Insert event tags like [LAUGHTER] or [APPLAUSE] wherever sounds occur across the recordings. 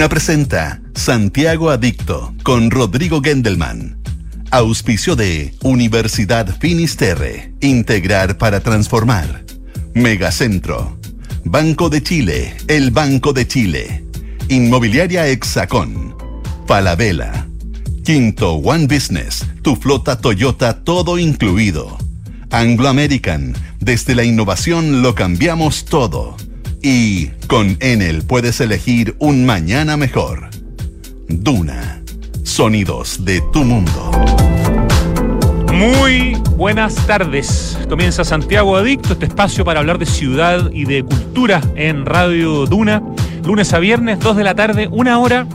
Duna presenta Santiago Adicto con Rodrigo Gendelman. Auspicio de Universidad Finisterre. Integrar para transformar. Megacentro. Banco de Chile. El Banco de Chile. Inmobiliaria Hexacón. Falabella. Quinto One Business. Tu flota Toyota todo incluido. Anglo American. Desde la innovación lo cambiamos todo. Y con Enel puedes elegir un mañana mejor. Duna. Sonidos de tu mundo. Muy buenas tardes. Comienza Santiago Adicto, este espacio para hablar de ciudad y de cultura en Radio Duna. Lunes a viernes, 2 de la tarde, una hora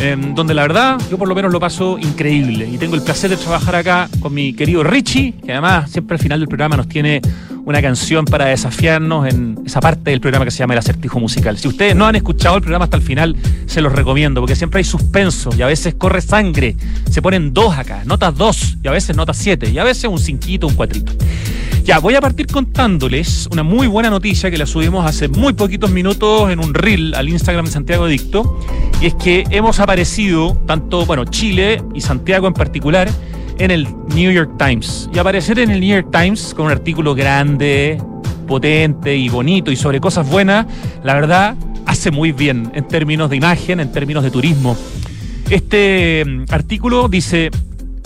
Em, donde la verdad yo por lo menos lo paso increíble y tengo el placer de trabajar acá con mi querido Richie, que además siempre al final del programa nos tiene una canción para desafiarnos en esa parte del programa que se llama El acertijo musical. Si ustedes no han escuchado el programa hasta el final, se los recomiendo, porque siempre hay suspenso y a veces corre sangre. Se ponen dos acá, notas dos, y a veces notas siete, y a veces un cinquito, un cuatrito. Ya, voy a partir contándoles una muy buena noticia que la subimos hace muy poquitos minutos en un reel al Instagram de Santiago Dicto, y es que hemos aparecido, tanto, bueno, Chile y Santiago en particular, en el New York Times. Y aparecer en el New York Times con un artículo grande, potente y bonito y sobre cosas buenas, la verdad, hace muy bien en términos de imagen, en términos de turismo. Este mm, artículo dice,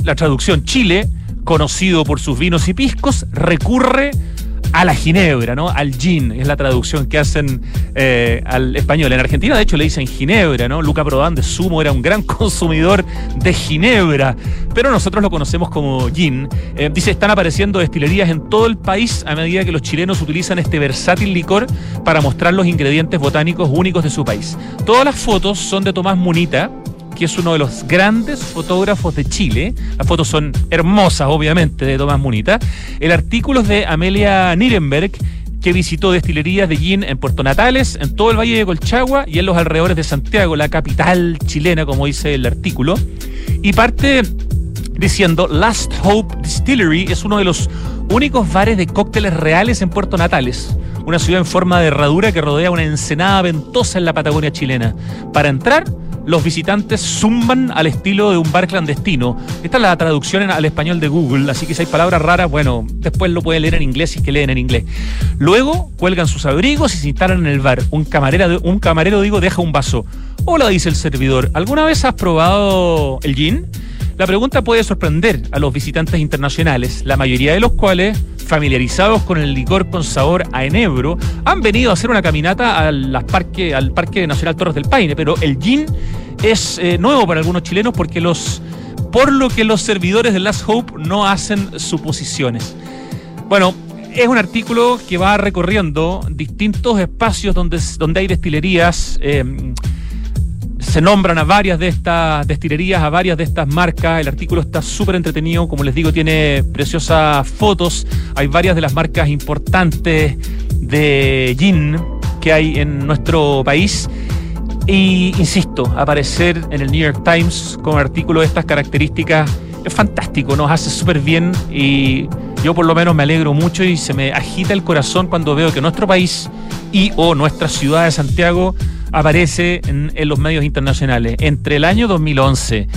la traducción, Chile conocido por sus vinos y piscos, recurre a la ginebra, ¿no? Al gin, es la traducción que hacen eh, al español. En Argentina, de hecho, le dicen ginebra, ¿no? Luca Prodan de Sumo era un gran [LAUGHS] consumidor de ginebra, pero nosotros lo conocemos como gin. Eh, dice, están apareciendo destilerías en todo el país a medida que los chilenos utilizan este versátil licor para mostrar los ingredientes botánicos únicos de su país. Todas las fotos son de Tomás Munita, que es uno de los grandes fotógrafos de Chile. Las fotos son hermosas, obviamente, de Tomás Munita. El artículo es de Amelia Nirenberg que visitó destilerías de gin en Puerto Natales, en todo el Valle de Colchagua y en los alrededores de Santiago, la capital chilena, como dice el artículo. Y parte diciendo, Last Hope Distillery es uno de los únicos bares de cócteles reales en Puerto Natales, una ciudad en forma de herradura que rodea una ensenada ventosa en la Patagonia chilena. Para entrar, los visitantes zumban al estilo de un bar clandestino. Esta es la traducción al español de Google, así que si hay palabras raras, bueno, después lo pueden leer en inglés si es que leen en inglés. Luego cuelgan sus abrigos y se instalan en el bar. Un camarero, un camarero digo, deja un vaso. Hola, dice el servidor. ¿Alguna vez has probado el gin? La pregunta puede sorprender a los visitantes internacionales, la mayoría de los cuales, familiarizados con el licor con sabor a enebro, han venido a hacer una caminata al, parque, al Parque Nacional Torres del Paine, pero el gin es eh, nuevo para algunos chilenos porque los por lo que los servidores de Last Hope no hacen suposiciones. Bueno, es un artículo que va recorriendo distintos espacios donde, hay destilerías. Eh, se nombran a varias de estas destilerías, a varias de estas marcas. El artículo está súper entretenido, como les digo, tiene preciosas fotos. Hay varias de las marcas importantes de gin que hay en nuestro país. Y insisto, aparecer en el New York Times con un artículo de estas características es fantástico, nos hace súper bien y yo por lo menos me alegro mucho y se me agita el corazón cuando veo que nuestro país y o nuestra ciudad de Santiago aparece en, los medios internacionales. Entre el año 2011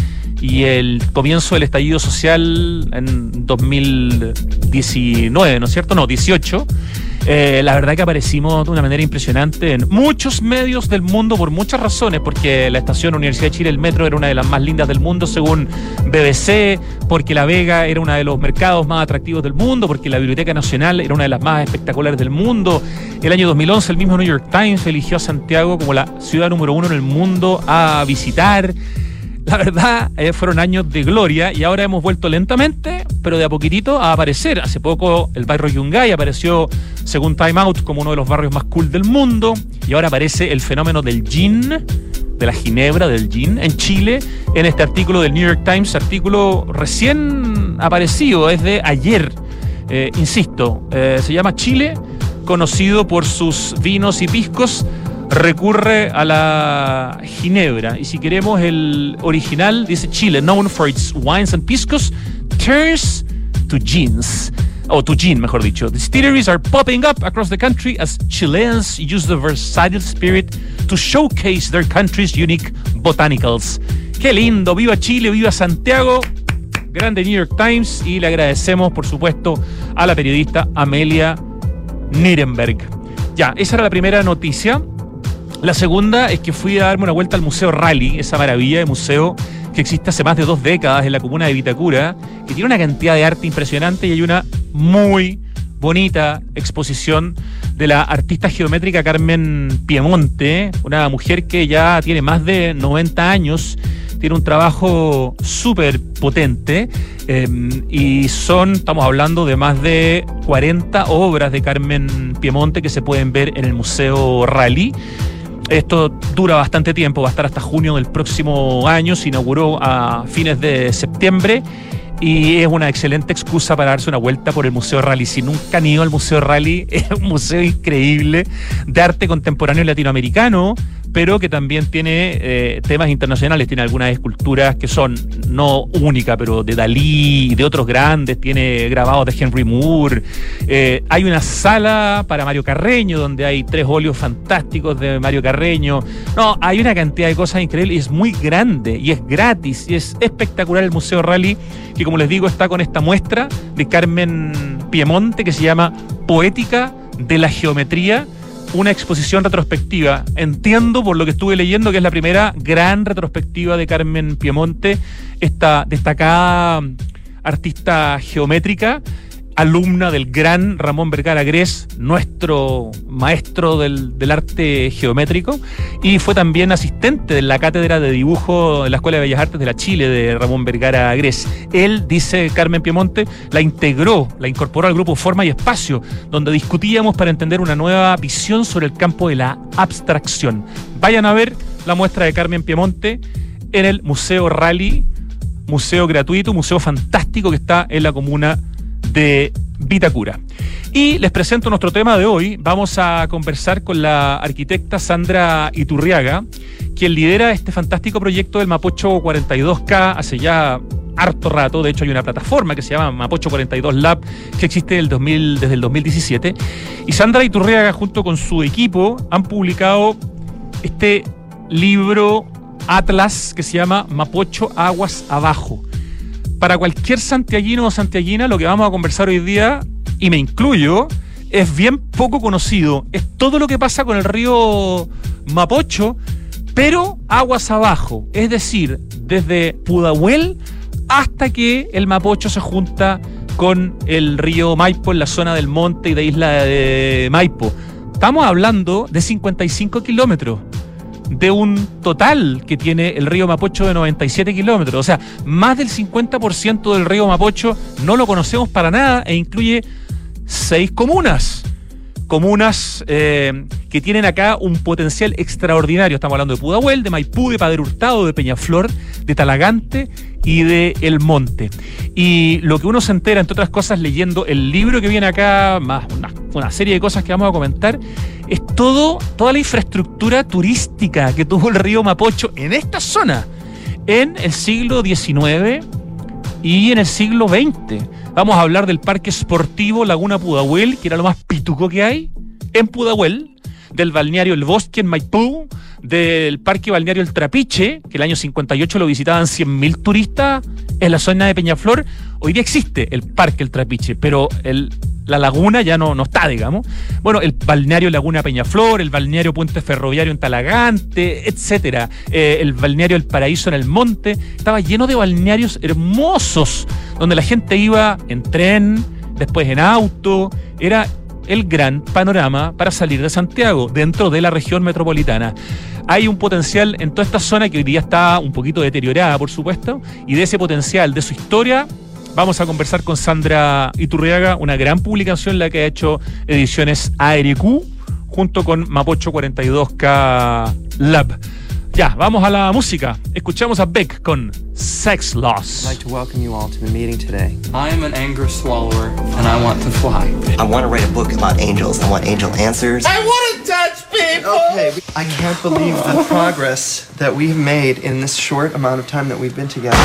y el comienzo del estallido social en 2019, ¿no es cierto? No, 18 eh, la verdad que aparecimos de una manera impresionante en muchos medios del mundo por muchas razones, porque la estación Universidad de Chile, el metro, era una de las más lindas del mundo según BBC, porque La Vega era uno de los mercados más atractivos del mundo, porque la Biblioteca Nacional era una de las más espectaculares del mundo. El año 2011 el mismo New York Times eligió a Santiago como la ciudad número uno en el mundo a visitar. La verdad, eh, fueron años de gloria y ahora hemos vuelto lentamente, pero de a poquitito, a aparecer. Hace poco el barrio Yungay apareció, según Time Out, como uno de los barrios más cool del mundo. Y ahora aparece el fenómeno del gin, de la ginebra, del gin, en Chile, en este artículo del New York Times, artículo recién aparecido, es de ayer. Eh, insisto, eh, se llama Chile, conocido por sus vinos y piscos recurre a la ginebra. Y si queremos el original, dice Chile, known for its wines and piscos, turns to gins. or Tuchin, mejor dicho. Distilleries are popping up across the country as Chileans use the versatile spirit to showcase their country's unique botanicals. Qué lindo, viva Chile, viva Santiago. Grande New York Times y le agradecemos, por supuesto, a la periodista Amelia Nirenberg. Ya, esa era la primera noticia. La segunda es que fui a darme una vuelta al Museo Rally, esa maravilla de museo que existe hace más de dos décadas en la comuna de Vitacura, que tiene una cantidad de arte impresionante y hay una muy bonita exposición de la artista geométrica Carmen Piemonte, una mujer que ya tiene más de 90 años, tiene un trabajo súper potente em, y son, estamos hablando de más de 40 obras de Carmen Piemonte que se pueden ver en el Museo Rally. Esto dura bastante tiempo, va a estar hasta junio del próximo año, se inauguró a fines de septiembre y es una excelente excusa para darse una vuelta por el Museo Rally. Si nunca han ido al Museo Rally, [LAUGHS] es un museo increíble de arte contemporáneo latinoamericano, pero que también tiene eh, temas internacionales. Tiene algunas esculturas que son no únicas, pero de Dalí de otros grandes. Tiene grabados de Henry Moore. Eh, hay una sala para Mario Carreño, donde hay tres óleos fantásticos de Mario Carreño. No, hay una cantidad de cosas increíbles y es muy grande y es gratis y es espectacular el Museo Rally, que como les digo está con esta muestra de Carmen Piemonte que se llama Poética de la Geometría una exposición retrospectiva. Entiendo por lo que estuve leyendo que es la primera gran retrospectiva de Carmen Piemonte, esta destacada artista geométrica alumna del gran Ramón Vergara Gres, nuestro maestro del, arte geométrico, y fue también asistente de la cátedra de dibujo de la Escuela de Bellas Artes de la Chile de Ramón Vergara Gres. Él, dice Carmen Piemonte, la integró, la incorporó al grupo Forma y Espacio, donde discutíamos para entender una nueva visión sobre el campo de la abstracción. Vayan a ver la muestra de Carmen Piemonte en el Museo Rally, museo gratuito, museo fantástico que está en la comuna de Vitacura. Y les presento nuestro tema de hoy. Vamos a conversar con la arquitecta Sandra Iturriaga, quien lidera este fantástico proyecto del Mapocho 42K hace ya harto rato. De hecho, hay una plataforma que se llama Mapocho 42 Lab que existe desde el 2017. Y Sandra Iturriaga, junto con su equipo, han publicado este libro Atlas que se llama Mapocho Aguas Abajo para cualquier santiaguino o santiaguina, lo que vamos a conversar hoy día, y me incluyo, es bien poco conocido. Es todo lo que pasa con el río Mapocho, pero aguas abajo. Es decir, desde Pudahuel hasta que el Mapocho se junta con el río Maipo en la zona del monte y de isla de Maipo. Estamos hablando de 55 kilómetros de un total que tiene el río Mapocho de 97 kilómetros. O sea, más del 50% del río Mapocho no lo conocemos para nada e incluye seis comunas. Comunas eh, que tienen acá un potencial extraordinario. Estamos hablando de Pudahuel, de Maipú, de Padre Hurtado, de Peñaflor, de Talagante y de El Monte. Y lo que uno se entera, entre otras cosas, leyendo el libro que viene acá, más una, una serie de cosas que vamos a comentar, es todo, toda la infraestructura turística que tuvo el río Mapocho en esta zona en el siglo XIX y en el siglo XX. Vamos a hablar del Parque Esportivo Laguna Pudahuel, que era lo más pituco que hay en Pudahuel, del balneario El Bosque en Maipú, del Parque Balneario El Trapiche, que el año 58 lo visitaban 100.000 turistas en la zona de Peñaflor. Hoy día existe el Parque El Trapiche, pero el, la laguna ya no, no está, digamos. Bueno, el balneario Laguna Peñaflor, el balneario Puente Ferroviario en Talagante, etcétera. Eh, el balneario El Paraíso en el Monte. Estaba lleno de balnearios hermosos, donde la gente iba en tren, después en auto. Era el gran panorama para salir de Santiago, dentro de la región metropolitana. Hay un potencial en toda esta zona que hoy día está un poquito deteriorada, por supuesto, y de ese potencial, de su historia, vamos a conversar con Sandra Iturriaga, una gran publicación la que ha hecho Ediciones ARQ, junto con Mapocho 42K Lab. Ya, vamos a la música. Escuchamos a Beck con Sex Loss. I'd like to welcome you all to the meeting today. I am an anger swallower and I want to fly. I want to write a book about angels. I want angel answers. I want to touch people. Okay, I can't believe the progress that we've made in this short amount of time that we've been together.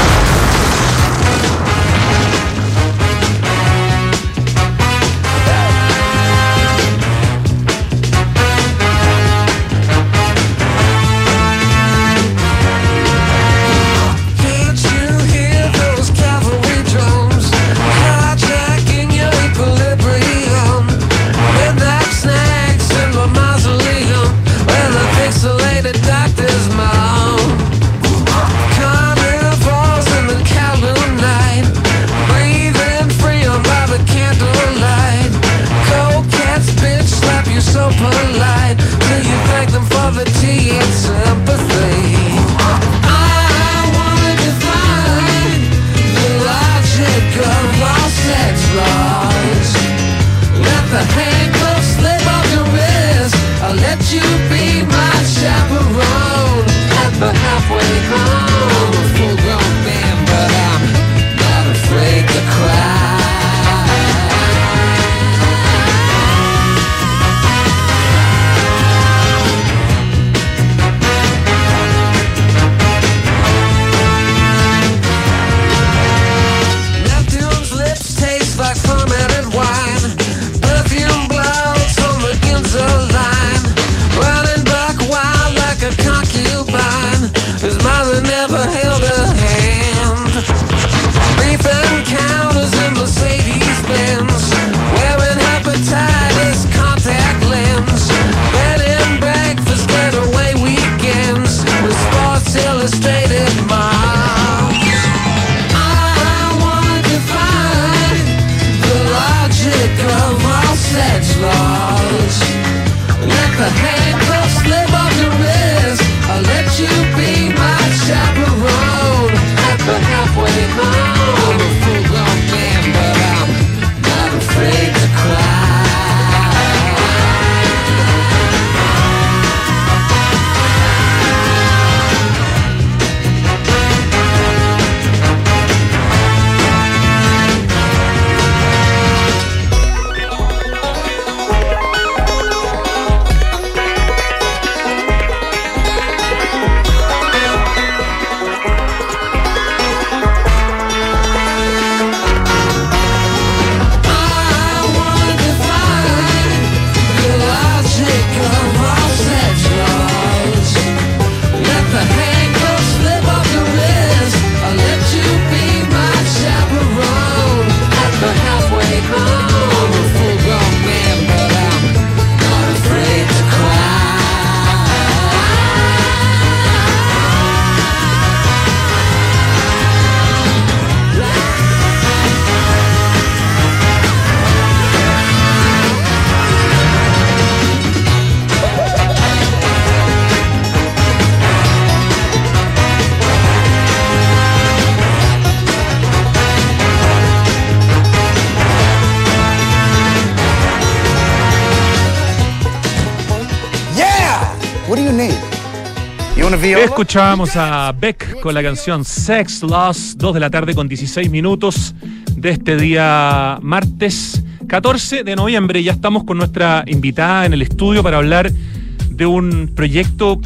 Escuchábamos a Beck con la canción Sex Loss, 2 de la tarde con 16 minutos de este día martes 14 de noviembre. Ya estamos con nuestra invitada en el estudio para hablar de un proyecto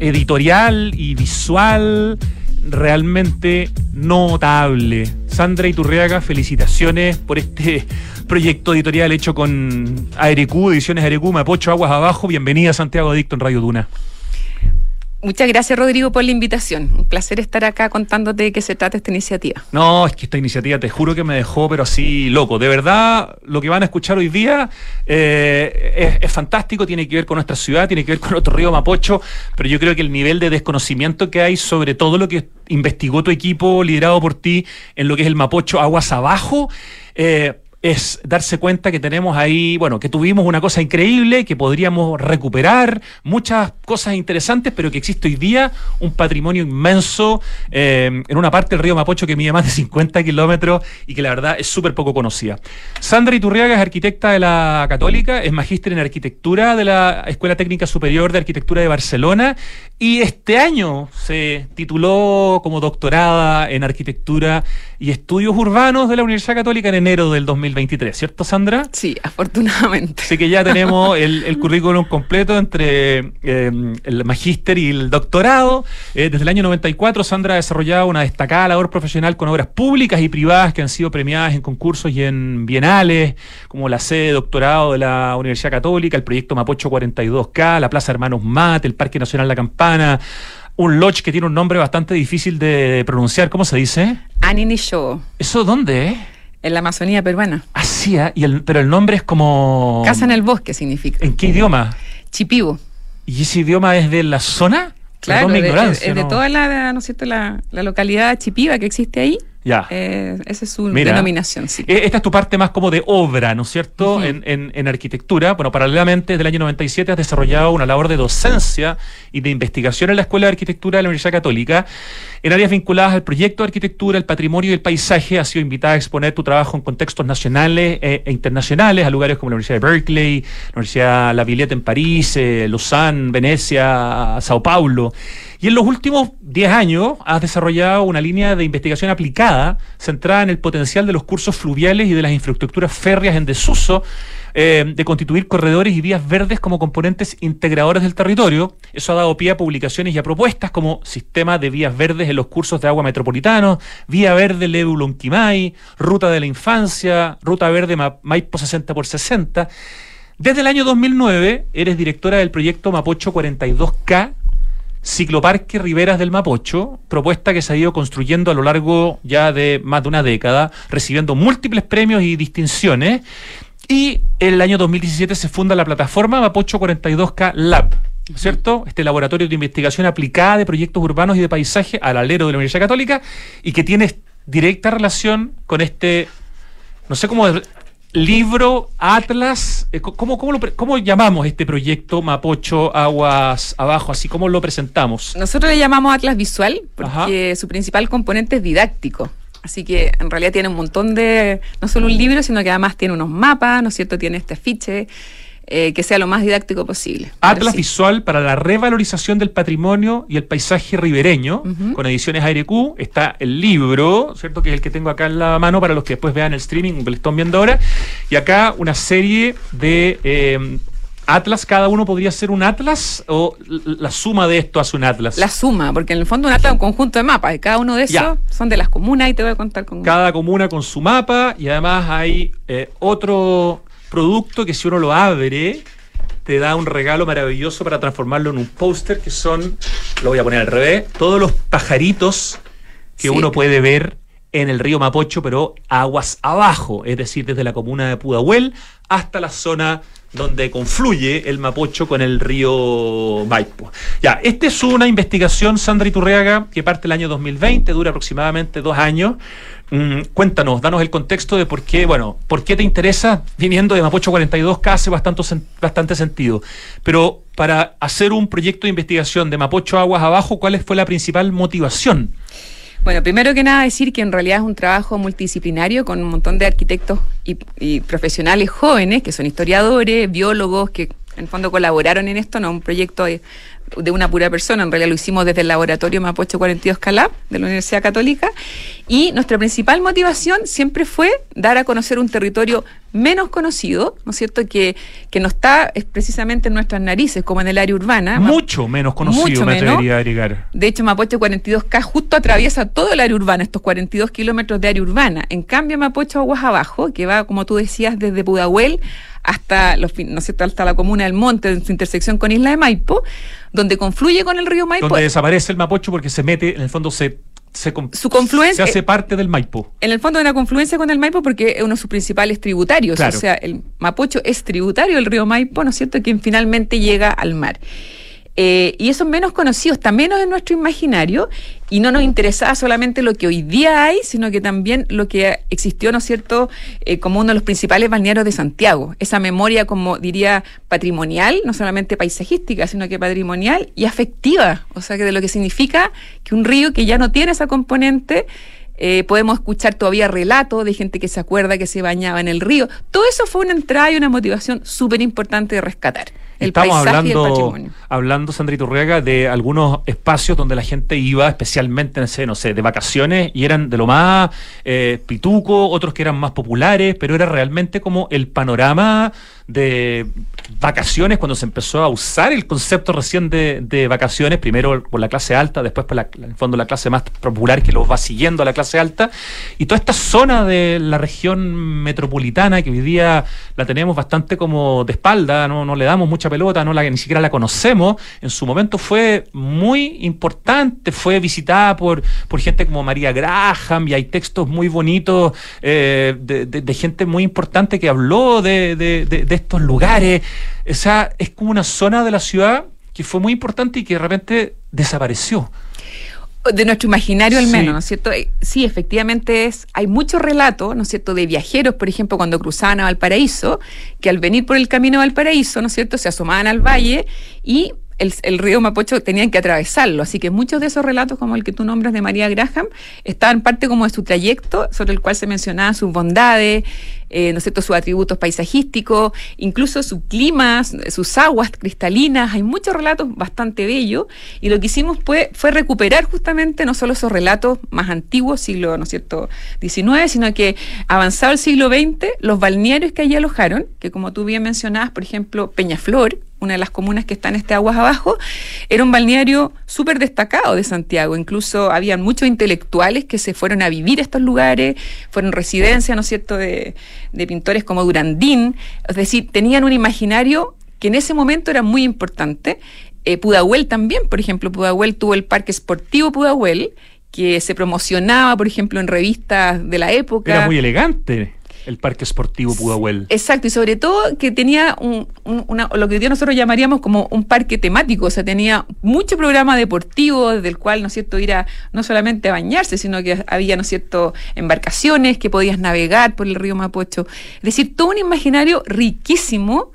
editorial y visual realmente notable. Sandra Iturriaga, felicitaciones por este proyecto editorial hecho con ARQ, Ediciones ARQ, Mapocho Aguas Abajo. Bienvenida Santiago Adicto en Radio Duna. Muchas gracias, Rodrigo, por la invitación. Un placer estar acá contándote de qué se trata esta iniciativa. No, es que esta iniciativa te juro que me dejó, pero así loco. De verdad, lo que van a escuchar hoy día eh, es, es fantástico, tiene que ver con nuestra ciudad, tiene que ver con nuestro río Mapocho, pero yo creo que el nivel de desconocimiento que hay sobre todo lo que investigó tu equipo, liderado por ti, en lo que es el Mapocho aguas abajo, eh, es darse cuenta que tenemos ahí, bueno, que tuvimos una cosa increíble, que podríamos recuperar, muchas cosas interesantes, pero que existe hoy día un patrimonio inmenso eh, en una parte del río Mapocho que mide más de 50 kilómetros y que la verdad es súper poco conocida. Sandra Iturriaga es arquitecta de la Católica, es magíster en arquitectura de la Escuela Técnica Superior de Arquitectura de Barcelona y este año se tituló como doctorada en arquitectura y estudios urbanos de la Universidad Católica en enero del 2023, ¿cierto Sandra? Sí, afortunadamente. Así que ya [LAUGHS] tenemos el, el currículum completo entre eh, el magíster y el doctorado. Eh, desde el año 94, Sandra ha desarrollado una destacada labor profesional con obras públicas y privadas que han sido premiadas en concursos y en bienales, como la sede de doctorado de la Universidad Católica, el proyecto Mapocho 42K, la Plaza Hermanos Mate, el Parque Nacional La Campana. Un lodge que tiene un nombre bastante difícil de pronunciar. ¿Cómo se dice? Anini Show, ¿Eso dónde es? En la Amazonía peruana. Así, ¿eh? y el, pero el nombre es como... Casa en el bosque significa. ¿En qué idioma? Chipibo. ¿Y ese idioma es de la zona? Claro, de, es de toda la, ¿no es cierto? La, la localidad chipiva que existe ahí. Ya. Eh, esa es su Mira. denominación, sí. Eh, Esta es tu parte más como de obra, ¿no es cierto? En, en- en arquitectura. Bueno, paralelamente, desde el año 97 has desarrollado una labor de docencia y de investigación en la Escuela de Arquitectura de la Universidad Católica. En áreas vinculadas al proyecto de arquitectura, el patrimonio y el paisaje, has sido invitada a exponer tu trabajo en contextos nacionales eh, e internacionales, a lugares como la Universidad de Berkeley, la Universidad La Villette en París, eh, Lausanne, Venecia, Sao Paulo. Y en los últimos 10 años has desarrollado una línea de investigación aplicada centrada en el potencial de los cursos fluviales y de las infraestructuras férreas en desuso, eh, de constituir corredores y vías verdes como componentes integradores del territorio. Eso ha dado pie a publicaciones y a propuestas como sistema de vías verdes en los cursos de agua metropolitanos, Vía Verde Lebu Lonquimay, Ruta de la Infancia, Ruta Verde Ma- Maipo 60 por 60. Desde el año 2009 eres directora del proyecto Mapocho 42K, Cicloparque Riberas del Mapocho, propuesta que se ha ido construyendo a lo largo ya de más de una década, recibiendo múltiples premios y distinciones. Y en el año 2017 se funda la plataforma Mapocho 42K Lab, ¿cierto? Este laboratorio de investigación aplicada de proyectos urbanos y de paisaje al alero de la Universidad Católica y que tiene directa relación con este, no sé cómo, libro, atlas, eh, ¿cómo, cómo, lo cómo llamamos este proyecto Mapocho Aguas Abajo? Así como lo presentamos. Nosotros le llamamos Atlas Visual porque su principal componente es didáctico. Así que en realidad tiene un montón de, no solo un libro, sino que además tiene unos mapas, ¿no es cierto? Tiene este afiche, eh, que sea lo más didáctico posible. Atlas sí. Visual para la revalorización del patrimonio y el paisaje ribereño, con ediciones ARQ. Está el libro, ¿cierto? Que es el que tengo acá en la mano para los que después vean el streaming, que lo están viendo ahora. Y acá una serie de eh, atlas. Cada uno podría ser un atlas o la suma de esto hace un atlas. La suma, porque en el fondo un atlas es un conjunto de mapas, y cada uno de esos Ya. son de las comunas y te voy a contar con... Cada comuna con su mapa y además hay eh, otro producto que si uno lo abre te da un regalo maravilloso para transformarlo en un póster que son, lo voy a poner al revés, todos los pajaritos que Sí. uno puede ver en el río Mapocho, pero aguas abajo, es decir, desde la comuna de Pudahuel hasta la zona donde confluye el Mapocho con el río Maipo. Ya, esta es una investigación, Sandra Iturriaga, que parte el año 2020, dura aproximadamente dos años. Mm, cuéntanos, danos el contexto de por qué, bueno, por qué te interesa viniendo de Mapocho 42K hace bastante, bastante sentido. Pero para hacer un proyecto de investigación de Mapocho Aguas Abajo, ¿cuál fue la principal motivación? Bueno, primero que nada decir que en realidad es un trabajo multidisciplinario con un montón de arquitectos y, y profesionales jóvenes, que son historiadores, biólogos, que en el fondo colaboraron en esto, no un proyecto de, una pura persona, en realidad lo hicimos desde el laboratorio Mapocho 42 Calab de la Universidad Católica y nuestra principal motivación siempre fue dar a conocer un territorio menos conocido, ¿no es cierto?, que, que no está es precisamente en nuestras narices, como en el área urbana. Mucho menos conocido, Mucho me menos. atrevería a agregar. De hecho, Mapocho 42K justo atraviesa todo el área urbana, estos 42 kilómetros de área urbana. En cambio, Mapocho Aguas Abajo, que va, como tú decías, desde Pudahuel hasta, los, fin- ¿no es cierto? hasta la comuna del Monte, en su intersección con Isla de Maipo, donde confluye con el río Maipo. Donde desaparece el Mapocho porque se mete, en el fondo se, se, Su confluencia- se hace parte del Maipo. En el fondo de una confluencia con el Maipo porque es uno de sus principales tributarios. Claro. O sea, el Mapocho es tributario del río Maipo, ¿no es cierto?, quien finalmente llega al mar. Eh, y eso es menos conocido, está menos en nuestro imaginario y no nos interesaba solamente lo que hoy día hay, sino que también lo que existió, ¿no es cierto?, eh, como uno de los principales balnearios de Santiago. Esa memoria, como diría, patrimonial, no solamente paisajística, sino que patrimonial y afectiva. O sea, que de lo que significa que un río que ya no tiene esa componente eh, podemos escuchar todavía relatos de gente que se acuerda que se bañaba en el río. Todo eso fue una entrada y una motivación súper importante de rescatar. El Estamos paisaje y hablando, el patrimonio. hablando, Sandrita Urriaga, de algunos espacios donde la gente iba especialmente, no sé, no sé, de vacaciones y eran de lo más eh, pituco, otros que eran más populares, pero era realmente como el panorama de vacaciones cuando se empezó a usar el concepto recién de, de vacaciones, primero por la clase alta, después por la, el fondo la clase más popular que los va siguiendo a la clase alta, y toda esta zona de la región metropolitana que hoy día la tenemos bastante como de espalda, no, no le damos mucha pelota, no la, ni siquiera la conocemos, en su momento fue muy importante, fue visitada por, por gente como María Graham y hay textos muy bonitos eh, de, de- gente muy importante que habló de estos lugares. O sea, es como una zona de la ciudad que fue muy importante y que de repente desapareció. de nuestro imaginario al Sí. menos, ¿no es cierto? Eh, Sí, efectivamente es, hay muchos relatos, ¿no es cierto?, de viajeros, por ejemplo, cuando cruzaban a Valparaíso, que al venir por el camino a Valparaíso, ¿no es cierto?, se asomaban al valle y el, río Mapocho tenían que atravesarlo. Así que muchos de esos relatos, como el que tú nombras de María Graham, estaban parte como de su trayecto, sobre el cual se mencionaban sus bondades, eh, ¿no cierto?, sus atributos paisajísticos, incluso su clima, sus aguas cristalinas. Hay muchos relatos bastante bellos. Y lo que hicimos fue, fue recuperar justamente no solo esos relatos más antiguos, siglo, ¿no XIX, sino que avanzado el siglo XX, los balnearios que allí alojaron, que como tú bien mencionabas, por ejemplo, Peñaflor, una de las comunas que están este aguas abajo, era un balneario súper destacado de Santiago. Incluso habían muchos intelectuales que se fueron a vivir a estos lugares, fueron residencia, ¿no es cierto?, de, de pintores como Durandín. Es decir, tenían un imaginario que en ese momento era muy importante. Eh, Pudahuel también, por ejemplo, Pudahuel tuvo el Parque Esportivo Pudahuel, que se promocionaba, por ejemplo, en revistas de la época. Era muy elegante el Parque Esportivo Pudahuel. Exacto, y sobre todo que tenía un, un- una, lo que día nosotros llamaríamos como un parque temático, o sea, tenía mucho programa deportivo, desde el cual, ¿no es cierto?, ir a no solamente a bañarse, sino que había, ¿no es cierto?, embarcaciones que podías navegar por el río Mapocho. Es decir, todo un imaginario riquísimo,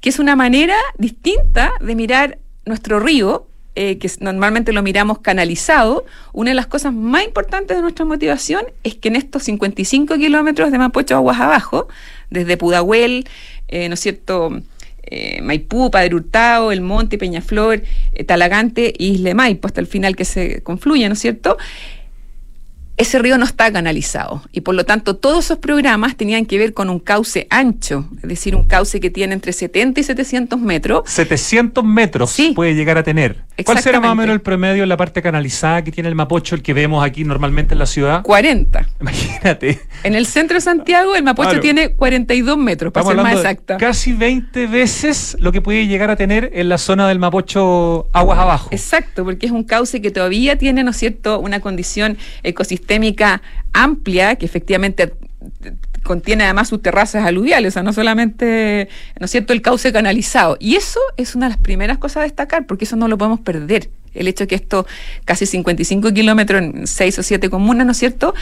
que es una manera distinta de mirar nuestro río, eh, que normalmente lo miramos canalizado, una de las cosas más importantes de nuestra motivación es que en estos 55 kilómetros de Mapocho aguas abajo, desde Pudahuel, eh, ¿no es cierto?, eh, Maipú, Padre Hurtado, El Monte, Peñaflor, Talagante de Maipo, hasta el final que se confluye, ¿no es cierto?, ese río no está canalizado y por lo tanto todos esos programas tenían que ver con un cauce ancho, es decir, un cauce que tiene entre 70 y 700 metros 700 metros Sí. puede llegar a tener. ¿Cuál será más o menos el promedio en la parte canalizada que tiene el Mapocho, el que vemos aquí normalmente en la ciudad? 40. Imagínate. En el centro de Santiago, el Mapocho Claro. tiene 42 metros, para Estamos ser más exacta. casi 20 veces lo que puede llegar a tener en la zona del Mapocho aguas abajo. Exacto, porque es un cauce que todavía tiene, ¿no es cierto?, una condición ecosistémica amplia, que efectivamente contiene además sus terrazas aluviales, o sea, no solamente, ¿no es cierto?, el cauce canalizado. Y eso es una de las primeras cosas a destacar, porque eso no lo podemos perder. El hecho de que esto, casi 55 kilómetros en 6 o 7 comunas, ¿no es cierto?,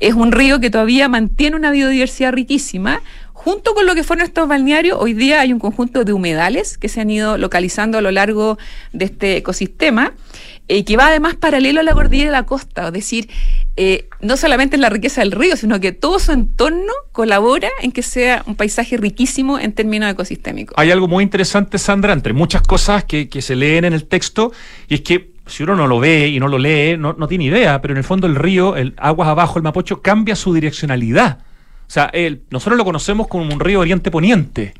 es un río que todavía mantiene una biodiversidad riquísima. Junto con lo que fueron estos balnearios, hoy día hay un conjunto de humedales que se han ido localizando a lo largo de este ecosistema, eh, que va además paralelo a la cordillera de la costa, es decir, eh, no solamente en la riqueza del río, sino que todo su entorno colabora en que sea un paisaje riquísimo en términos ecosistémicos. Hay algo muy interesante, Sandra, entre muchas cosas que, se leen en el texto, y es que si uno no lo ve y no lo lee, no, no tiene idea, pero en el fondo el río, el aguas abajo, el Mapocho, cambia su direccionalidad. O sea, el- nosotros lo conocemos como un río oriente-poniente.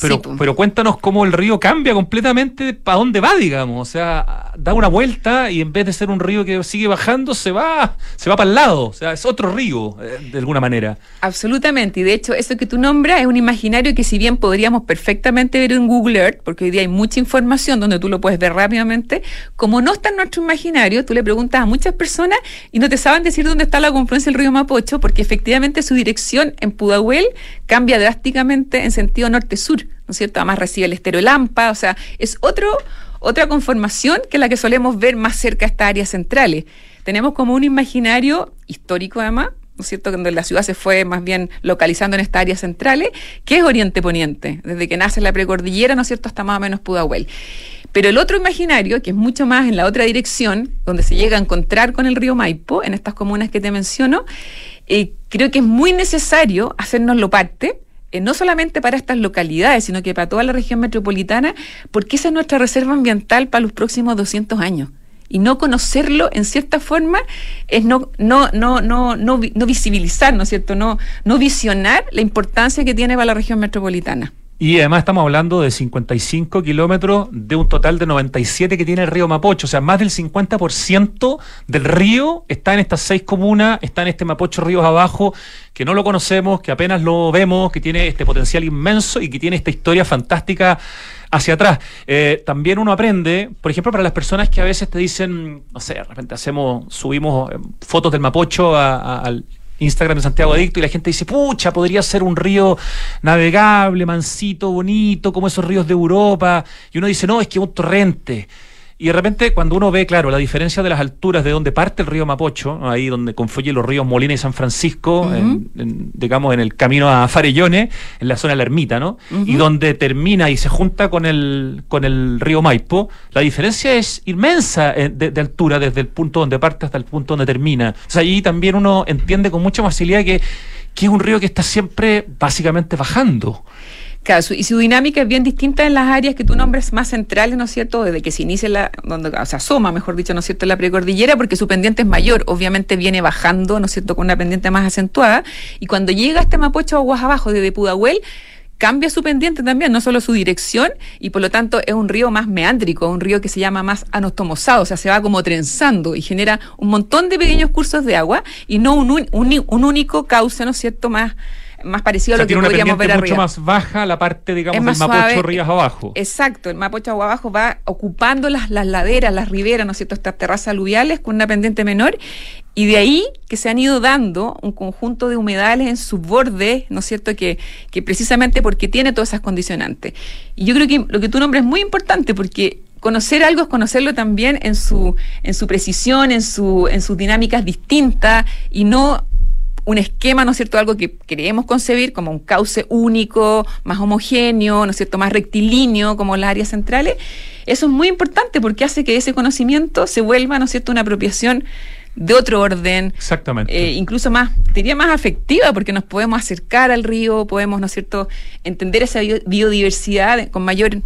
Pero, Sí, pero cuéntanos cómo el río cambia completamente para dónde va, digamos. O sea, da una vuelta y en vez de ser un río que sigue bajando, se va, se va para el lado. O sea, es otro río, eh, de alguna manera. Absolutamente, y de hecho eso que tú nombras es un imaginario que si bien podríamos perfectamente ver en Google Earth, porque hoy día hay mucha información donde tú lo puedes ver rápidamente, como no está en nuestro imaginario, tú le preguntas a muchas personas y no te saben decir dónde está la confluencia del río Mapocho, porque efectivamente su dirección en Pudahuel cambia drásticamente en sentido norte-sur, ¿no es cierto? Además recibe el estero Lampa, o sea, es otro, otra conformación que la que solemos ver más cerca a estas áreas centrales. Tenemos como un imaginario histórico además, ¿no cierto?, donde la ciudad se fue más bien localizando en estas áreas centrales, que es Oriente-Poniente, desde que nace la precordillera, ¿no es cierto?, hasta más o menos Pudahuel. Pero el otro imaginario, que es mucho más en la otra dirección, donde se llega a encontrar con el río Maipo, en estas comunas que te menciono, eh, creo que es muy necesario hacernoslo parte, eh, no solamente para estas localidades, sino que para toda la región metropolitana, porque esa es nuestra reserva ambiental para los próximos 200 años. Y no conocerlo, en cierta forma, es no, no, no, no, no, no visibilizar, ¿no es cierto? No, no visionar la importancia que tiene para la región metropolitana. Y además estamos hablando de 55 kilómetros de un total de 97 que tiene el río Mapocho. O sea, más del 50% del río está en estas seis comunas, está en este Mapocho Ríos Abajo, que no lo conocemos, que apenas lo vemos, que tiene este potencial inmenso y que tiene esta historia fantástica hacia atrás. Eh, también uno aprende, por ejemplo, para las personas que a veces te dicen, no sé, de repente hacemos, subimos eh, fotos del Mapocho al Instagram de Santiago Adicto y la gente dice, pucha, podría ser un río navegable, mansito, bonito, como esos ríos de Europa. Y uno dice, no, es que un torrente. Y de repente, cuando uno ve, claro, la diferencia de las alturas de donde parte el río Mapocho, ahí donde confluyen los ríos Molina y San Francisco, en- en, digamos, en el camino a Farellones, en la zona de la ermita, ¿no? Y donde termina y se junta con el, con el río Maipo, la diferencia es inmensa eh, de, de altura, desde el punto donde parte hasta el punto donde termina. O sea, ahí también uno entiende con mucha facilidad que, que es un río que está siempre básicamente bajando. Y su dinámica es bien distinta en las áreas que tú nombres más centrales, ¿no es cierto? Desde que se inicia la, donde o sea, asoma, mejor dicho, ¿no es cierto?, la precordillera, porque su pendiente es mayor, obviamente viene bajando, ¿no es cierto?, con una pendiente más acentuada, y cuando llega este Mapocho aguas abajo, desde Pudahuel, cambia su pendiente también, no solo su dirección, y por lo tanto es un río más meándrico, un río que se llama más anostomosado, o sea, se va como trenzando y genera un montón de pequeños cursos de agua y no un, un- un- un único cauce, ¿no es cierto?, más, más parecido O sea, a lo que una podríamos ver pendiente mucho arriba. más baja la parte, digamos, Es del Mapocho suave, rías abajo. Exacto, el Mapocho agua abajo va ocupando las, las laderas, las riberas, ¿no es cierto?, estas terrazas aluviales con una pendiente menor, y de ahí que se han ido dando un conjunto de humedales en sus bordes, ¿no es cierto?, que, que precisamente porque tiene todas esas condicionantes. Y yo creo que lo que tú nombras es muy importante porque conocer algo es conocerlo también en su, en su precisión, en, su, en sus dinámicas distintas, y no un esquema, ¿no es cierto?, algo que queremos concebir como un cauce único, más homogéneo, ¿no es cierto?, más rectilíneo como las áreas centrales. Eso es muy importante porque hace que ese conocimiento se vuelva, ¿no es cierto?, una apropiación de otro orden, Exactamente. eh, incluso más, diría más afectiva, porque nos podemos acercar al río, podemos, ¿no es cierto?, entender esa bio- biodiversidad con mayor,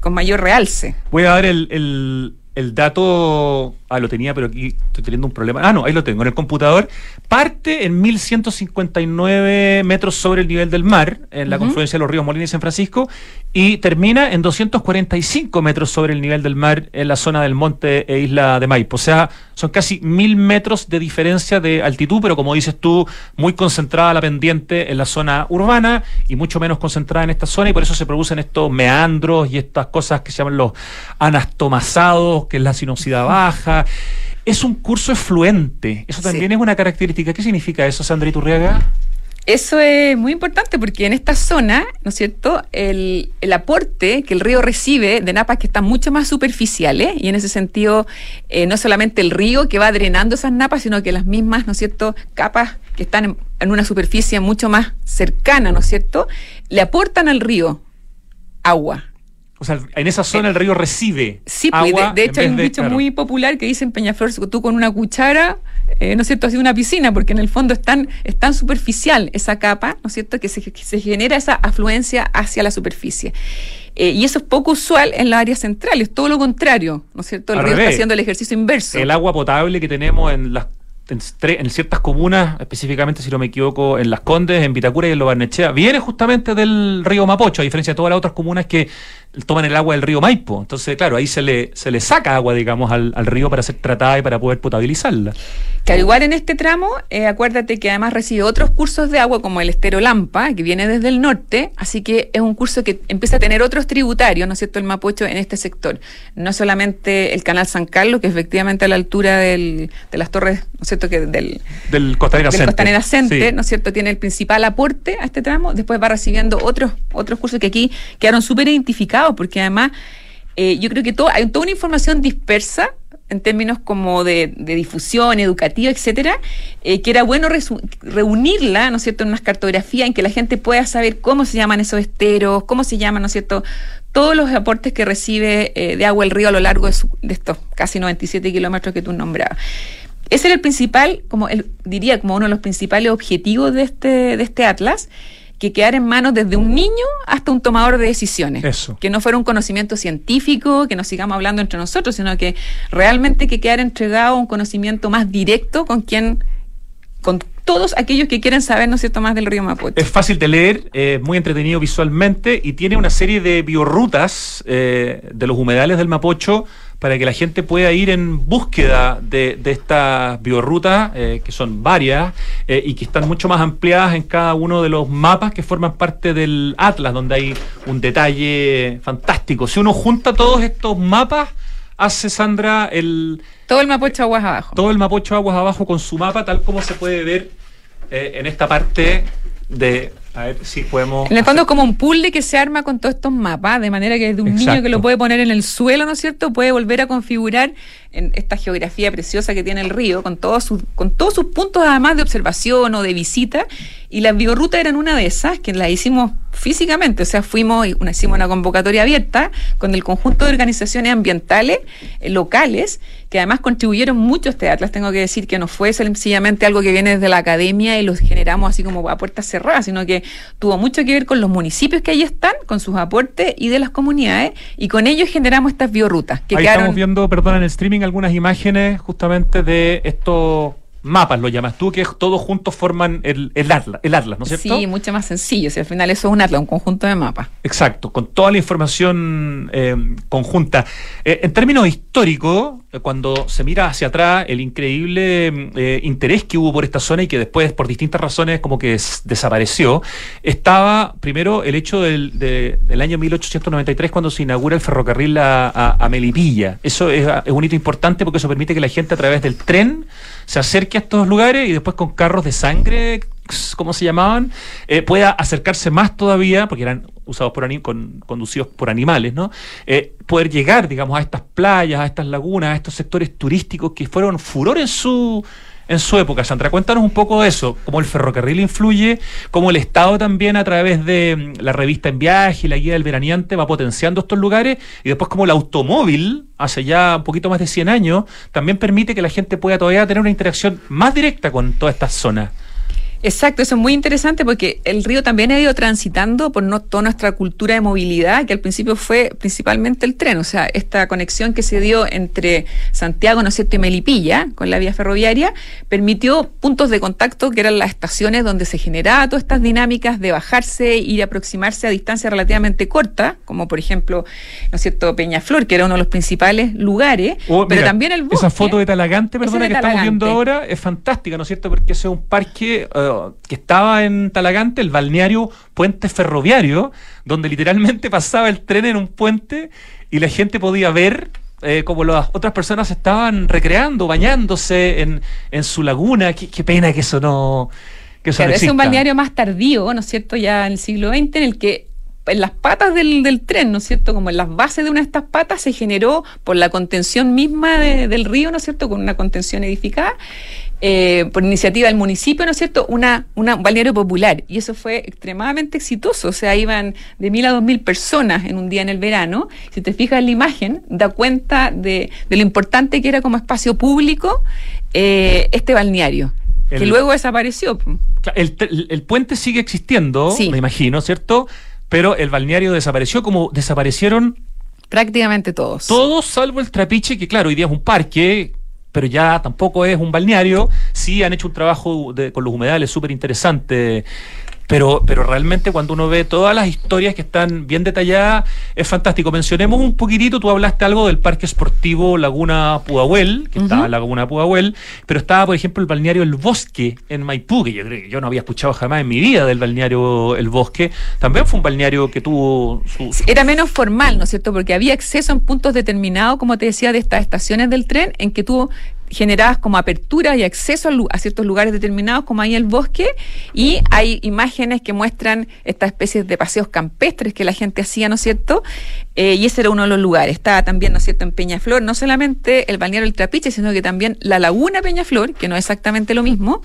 con mayor realce. Voy a dar el, el- el dato. Ah, lo tenía, pero aquí estoy teniendo un problema. Ah, no, ahí lo tengo, en el computador. Parte en 1159 metros sobre el nivel del mar, en la confluencia de los ríos Molina y San Francisco, y termina en 245 metros sobre el nivel del mar en la zona del monte e isla de Maipo. O sea, son casi mil metros de diferencia de altitud, pero como dices tú, muy concentrada la pendiente en la zona urbana y mucho menos concentrada en esta zona, y por eso se producen estos meandros y estas cosas que se llaman los que es la sinuosidad baja. Es un curso efluente. Eso también Sí. es una característica. ¿Qué significa eso, Sandra Iturriaga? Eso es muy importante porque en esta zona, ¿no es cierto?, el, el aporte que el río recibe de napas que están mucho más superficiales y en ese sentido eh, no solamente el río que va drenando esas napas, sino que las mismas, ¿no es cierto?, capas que están en, en una superficie mucho más cercana, ¿no es cierto?, le aportan al río agua. O sea, en esa zona el río recibe Sí, pues, agua. de, hecho hay un de- dicho claro. muy popular que dice en Peñaflor, tú con una cuchara, eh, ¿no es cierto?, así una piscina, porque en el fondo es tan, es tan superficial esa capa, ¿no es cierto?, que se, que se genera esa afluencia hacia la superficie. Eh, y eso es poco usual en las áreas centrales, todo lo contrario, ¿no es cierto? El Al río está haciendo el ejercicio inverso. El agua potable que tenemos en las en ciertas comunas, específicamente si no me equivoco, en Las Condes, en Vitacura y en Lo Barnechea, viene justamente del río Mapocho, a diferencia de todas las otras comunas que toman el agua del río Maipo. Entonces, claro, ahí se le, se le saca agua, digamos, al, al río para ser tratada y para poder potabilizarla. Claro, igual en este tramo, eh, acuérdate que además recibe otros cursos de agua como el estero Lampa, que viene desde el norte, así que es un curso que empieza a tener otros tributarios, ¿no es cierto?, el Mapocho en este sector. No solamente el canal San Carlos, que efectivamente a la altura del- de las torres, ¿no es cierto?, que del, Del Costanera del Center. Costanera Center, Sí. ¿no es cierto?, tiene el principal aporte a este tramo, después va recibiendo otros, otros cursos que aquí quedaron súper identificados, porque además eh, yo creo que todo, hay toda una información dispersa en términos como de, difusión educativa, etcétera, eh, que era bueno reunirla, ¿no es cierto?, en unas cartografías en que la gente pueda saber cómo se llaman esos esteros, cómo se llaman, ¿no es cierto?, todos los aportes que recibe eh, de agua el río a lo largo de, su- estos casi 97 kilómetros que tú nombrabas. Ese era el principal, como el, diría, como uno de los principales objetivos de este, de este atlas, que quedara en manos desde un niño hasta un tomador de decisiones. Eso. Que no fuera un conocimiento científico, que nos sigamos hablando entre nosotros, sino que realmente que quedara entregado un conocimiento más directo con quien, con todos aquellos que quieren saber, ¿no es cierto?, más del río Mapocho. Es fácil de leer, es muy entretenido visualmente y tiene una serie de biorrutas eh, de los humedales del Mapocho para que la gente pueda ir en búsqueda de, de estas biorrutas, eh, que son varias eh, y que están mucho más ampliadas en cada uno de los mapas que forman parte del Atlas, donde hay un detalle fantástico. Si uno junta todos estos mapas, hace Sandra el, Todo el Mapocho aguas abajo. todo el Mapocho aguas abajo con su mapa, tal como se puede ver eh, en esta parte de A ver si podemos. En el fondo es como un puzzle que se arma con todos estos mapas, de manera que desde un niño que lo puede poner en el suelo, ¿no es cierto?, puede volver a configurar en esta geografía preciosa que tiene el río, con todos sus, con todos sus puntos además de observación o de visita. Y las biorrutas eran una de esas, que las hicimos físicamente, o sea, fuimos y una, hicimos una convocatoria abierta con el conjunto de organizaciones ambientales eh, locales, que además contribuyeron mucho a este atlas. Tengo que decir que no fue sencillamente algo que viene desde la academia y los generamos así como a puertas cerradas, sino que tuvo mucho que ver con los municipios que ahí están, con sus aportes y de las comunidades, y con ellos generamos estas biorrutas que Ahí quedaron estamos viendo, perdón, en el streaming algunas imágenes justamente de estos mapas, lo llamas tú, que todos juntos forman el, el atlas, el atlas, ¿no es cierto? Sí, mucho más sencillo. Si al final eso es un atlas, un conjunto de mapas. Exacto, con toda la información eh, conjunta. Eh, en términos históricos, cuando se mira hacia atrás, el increíble eh, interés que hubo por esta zona y que después, por distintas razones, como que desapareció, estaba primero el hecho del, de- del año 1893 cuando se inaugura el ferrocarril a, a- a Melipilla. Eso es, es un hito importante porque eso permite que la gente a través del tren se acerque a estos lugares y después con carros de sangre ¿cómo se llamaban? Eh, pueda acercarse más todavía, porque eran usados por con, conducidos por animales, ¿no? Eh, poder llegar, digamos, a estas playas, a estas lagunas, a estos sectores turísticos que fueron furor en su en su época. Sandra, cuéntanos un poco de eso, cómo el ferrocarril influye, cómo el Estado también a través de mm, la revista En Viaje y la guía del veraneante va potenciando estos lugares y después como el automóvil, hace ya un poquito más de 100 años, también permite que la gente pueda todavía tener una interacción más directa con todas estas zonas. Exacto, eso es muy interesante porque el río también ha ido transitando por no, toda nuestra cultura de movilidad, que al principio fue principalmente el tren, o sea, esta conexión que se dio entre Santiago, ¿no es cierto?, y Melipilla, con la vía ferroviaria, permitió puntos de contacto que eran las estaciones donde se generaba todas estas dinámicas de bajarse, ir a aproximarse a distancia relativamente corta, como por ejemplo, ¿no es cierto?, Peñaflor, que era uno de los principales lugares, Oh, pero mira, también el bosque. Esa foto de Talagante, perdona, de que estamos viendo ahora, es fantástica, ¿no es cierto? Porque ese es un parque que estaba en Talagante, el balneario Puente Ferroviario, donde literalmente [LAUGHS] pasaba el tren en un puente y la gente podía ver eh, como las otras personas estaban recreando, bañándose en, en su laguna. Qué, qué pena que eso no, que eso Claro, no ese es un balneario más tardío, ¿no es cierto? Ya en el siglo XX, en el que en las patas del, del tren, ¿no es cierto? Como en las bases de una de estas patas se generó por la contención misma de- del río, ¿no es cierto? Con una contención edificada, eh, por iniciativa del municipio, ¿no es cierto? Una, una- un balneario popular. Y eso fue extremadamente exitoso. O sea, iban de mil a dos mil personas en un día en el verano. Si te fijas en la imagen, da cuenta de, de lo importante que era como espacio público eh, este balneario. Que El- luego desapareció. El, el- el puente sigue existiendo, Sí. me imagino, ¿cierto? Pero el balneario desapareció como desaparecieron Prácticamente todos. Todos salvo el trapiche, que claro, hoy día es un parque, pero ya tampoco es un balneario. Sí han hecho un trabajo de- con los humedales súper interesante. Pero, pero realmente cuando uno ve todas las historias que están bien detalladas, es fantástico. Mencionemos un poquitito, tú hablaste algo del Parque Esportivo Laguna Pudahuel, que estaba en Laguna Pudahuel, pero estaba, por ejemplo, el balneario El Bosque en Maipú, que yo creo que yo no había escuchado jamás en mi vida del balneario El Bosque. También fue un balneario que tuvo su, su- Era menos formal, ¿no es cierto? Porque había acceso en puntos determinados, como te decía, de estas estaciones del tren, en que tú generabas como apertura y acceso a, ciertos lugares determinados, como ahí el bosque, y hay imágenes que muestran estas especies de paseos campestres que la gente hacía, ¿no es cierto? Eh, y ese era uno de los lugares. Estaba también, ¿no es cierto?, en Peñaflor, no solamente el balneario del Trapiche, sino que también la laguna Peñaflor, que no es exactamente lo mismo,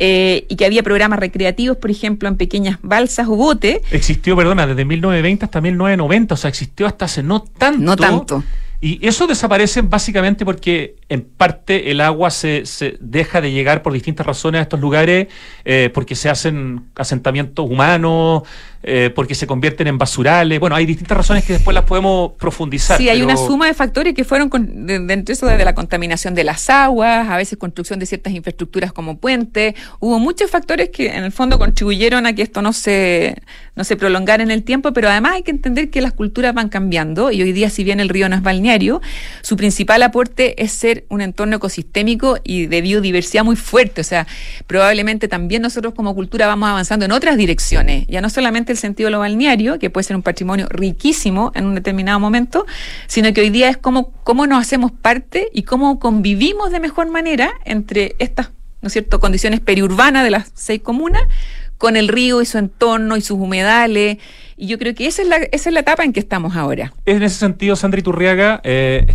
eh, y que había programas recreativos, por ejemplo, en pequeñas balsas o botes, Existió, perdona, desde 1920 hasta 1990, o sea, existió hasta hace no tanto. No tanto. Y eso desaparece básicamente porque en parte el agua se, se deja de llegar por distintas razones a estos lugares, eh, porque se hacen asentamientos humanos, eh, porque se convierten en basurales. Bueno, hay distintas razones que después las podemos profundizar. Sí, hay pero- una suma de factores que fueron con, de, de eso desde la contaminación de las aguas, a veces construcción de ciertas infraestructuras como puentes. Hubo muchos factores que en el fondo contribuyeron a que esto no se, no se prolongara en el tiempo, pero además hay que entender que las culturas van cambiando y hoy día, si bien el río no es balneario, su principal aporte es ser un entorno ecosistémico y de biodiversidad muy fuerte. O sea, probablemente también nosotros como cultura vamos avanzando en otras direcciones, ya no solamente el sentido de lo balneario, que puede ser un patrimonio riquísimo en un determinado momento, sino que hoy día es cómo, cómo nos hacemos parte y cómo convivimos de mejor manera entre estas, ¿no cierto?, condiciones periurbanas de las seis comunas con el río y su entorno y sus humedales. Y yo creo que esa es la, esa es la etapa en que estamos ahora. En ese sentido, Sandra Iturriaga, eh,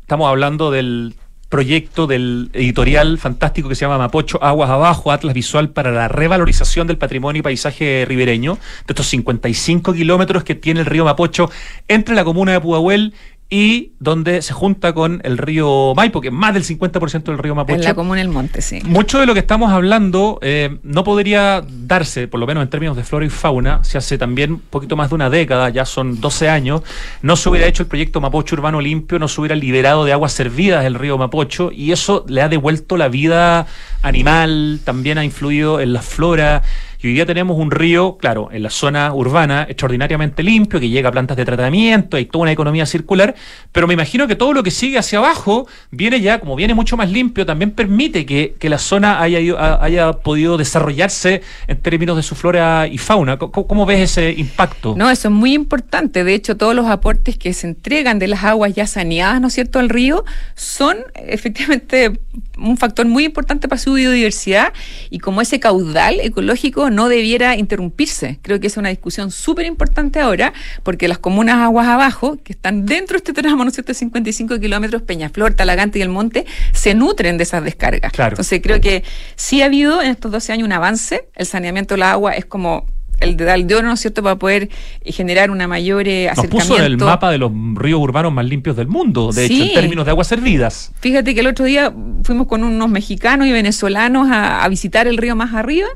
estamos hablando del proyecto del editorial fantástico que se llama Mapocho Aguas Abajo, Atlas Visual para la revalorización del patrimonio y paisaje ribereño, de estos 55 kilómetros que tiene el río Mapocho entre la comuna de Pudahuel y donde se junta con el río Maipo, que es más del 50% del río Mapocho. En la comuna del Monte, sí. Mucho de lo que estamos hablando eh, no podría darse, por lo menos en términos de flora y fauna, si hace también un poquito más de una década, ya son 12 años, no se hubiera hecho el proyecto Mapocho Urbano Limpio, no se hubiera liberado de aguas servidas el río Mapocho y eso le ha devuelto la vida animal, también ha influido en la flora. Y hoy día tenemos un río, claro, en la zona urbana, extraordinariamente limpio, que llega a plantas de tratamiento, hay toda una economía circular, pero me imagino que todo lo que sigue hacia abajo viene ya, como viene mucho más limpio, también permite que, que la zona haya, haya podido desarrollarse en términos de su flora y fauna. ¿Cómo, cómo ves ese impacto? No, eso es muy importante. De hecho, todos los aportes que se entregan de las aguas ya saneadas, ¿no es cierto?, al río, son efectivamente un factor muy importante para su biodiversidad y como ese caudal ecológico no debiera interrumpirse. Creo que es una discusión súper importante ahora, porque las comunas aguas abajo, que están dentro de este tramo, ¿no es cierto?, de 55 kilómetros, Peñaflor, Talagante y el Monte, se nutren de esas descargas. Claro. Entonces, creo que sí ha habido en estos 12 años un avance. El saneamiento del agua es como el de oro, ¿no es cierto?, para poder eh, generar una mayor eh, Nos acercamiento. puso en el mapa de los ríos urbanos más limpios del mundo, de hecho, en términos de aguas servidas. Fíjate que el otro día fuimos con unos mexicanos y venezolanos a, a visitar el río más arriba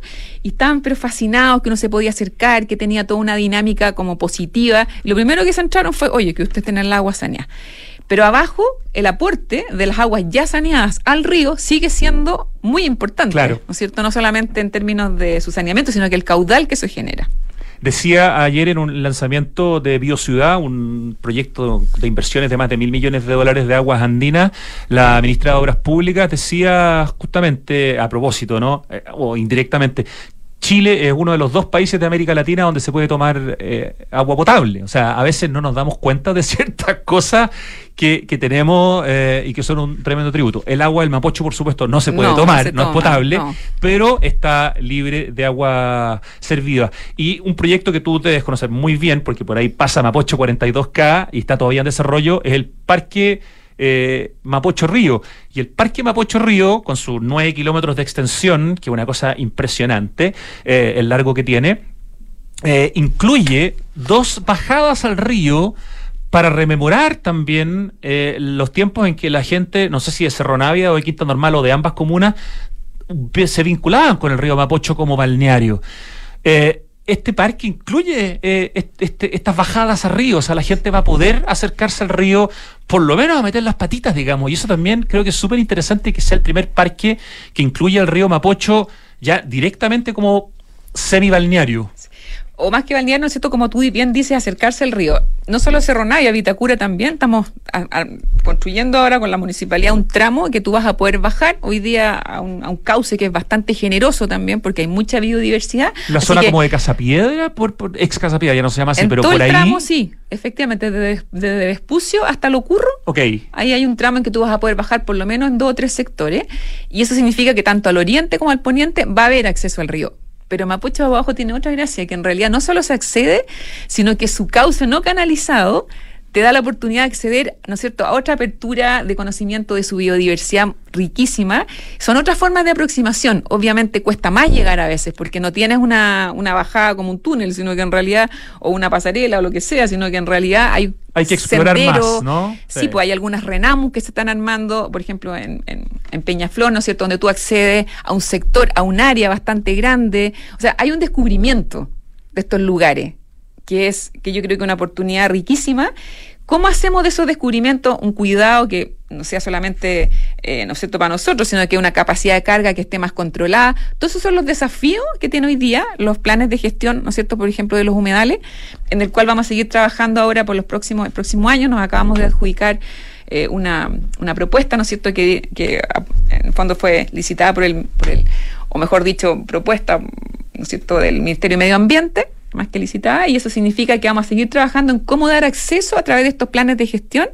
y estaban pero fascinados que uno se podía acercar, que tenía toda una dinámica como positiva. Y lo primero que se entraron fue, oye, que ustedes tienen el agua saneada. Pero abajo, el aporte de las aguas ya saneadas al río sigue siendo muy importante. Claro. ¿No es cierto? No solamente en términos de su saneamiento, sino que el caudal que se genera. Decía ayer en un lanzamiento de Biociudad, un proyecto de inversiones de más de mil millones de dólares de aguas andinas, la ministra de Obras Públicas decía justamente a propósito, ¿no? Eh, o indirectamente. Chile es uno de los dos países de América Latina donde se puede tomar eh, agua potable. O sea, a veces no nos damos cuenta de [LAUGHS] ciertas cosas que, que tenemos eh, y que son un tremendo tributo. El agua del Mapocho, por supuesto, no se puede No, no tomar, no es potable, no. pero está libre de agua servida. Y un proyecto que tú debes conocer muy bien, porque por ahí pasa Mapocho 42K y está todavía en desarrollo, es el Parque eh, Mapocho Río. Y el Parque Mapocho Río, con sus 9 kilómetros de extensión, que es una cosa impresionante, eh, el largo que tiene, eh, incluye dos bajadas al río para rememorar también eh, los tiempos en que la gente, no sé si de Cerro Navia o de Quinta Normal o de ambas comunas, se vinculaban con el río Mapocho como balneario. Eh, este parque incluye eh, est- este- estas bajadas a río, o sea, la gente va a poder acercarse al río, por lo menos a meter las patitas, digamos, y eso también creo que es súper interesante que sea el primer parque que incluye el río Mapocho ya directamente como semi-balneario. O más que balnear, ¿no es cierto? Como tú bien dices, acercarse al río. No solo Cerro Navia, Vitacura también. Estamos a- a- construyendo ahora con la municipalidad un tramo que tú vas a poder bajar hoy día a un, a un cauce que es bastante generoso también porque hay mucha biodiversidad. La Así zona que como de Casapiedra, por, por- ex Casapiedra, ya no se llama así, en pero todo por el ahí. tramo, sí, efectivamente, desde, desde Vespucio hasta Locurro. Ok. Ahí hay un tramo en que tú vas a poder bajar por lo menos en dos o tres sectores y eso significa que tanto al oriente como al poniente va a haber acceso al río. Pero Mapocho abajo tiene otra gracia, que en realidad no solo se accede, sino que su cauce no canalizado te da la oportunidad de acceder, ¿no es cierto?, a otra apertura de conocimiento de su biodiversidad riquísima. Son otras formas de aproximación. Obviamente cuesta más llegar a veces, porque no tienes una, una bajada como un túnel, sino que en realidad, o una pasarela o lo que sea, sino que en realidad hay Hay que explorar sendero. más, ¿no? Sí, Sí. pues hay algunas renamus que se están armando, por ejemplo, en, en, en Peñaflor, ¿no es cierto?, donde tú accedes a un sector, a un área bastante grande. O sea, hay un descubrimiento de estos lugares, que es, que yo creo que una oportunidad riquísima. ¿Cómo hacemos de esos descubrimientos un cuidado que no sea solamente, eh, ¿no cierto?, para nosotros, sino que una capacidad de carga que esté más controlada? Todos esos son los desafíos que tiene hoy día los planes de gestión, ¿no es cierto?, por ejemplo, de los humedales, en el cual vamos a seguir trabajando ahora por los próximos, el próximo año. Nos acabamos de adjudicar eh, una, una propuesta, ¿no es cierto?, que, en el fondo fue licitada por el, por el, o mejor dicho, propuesta, ¿no es cierto?, del Ministerio de Medio Ambiente, más que licitada, y eso significa que vamos a seguir trabajando en cómo dar acceso a través de estos planes de gestión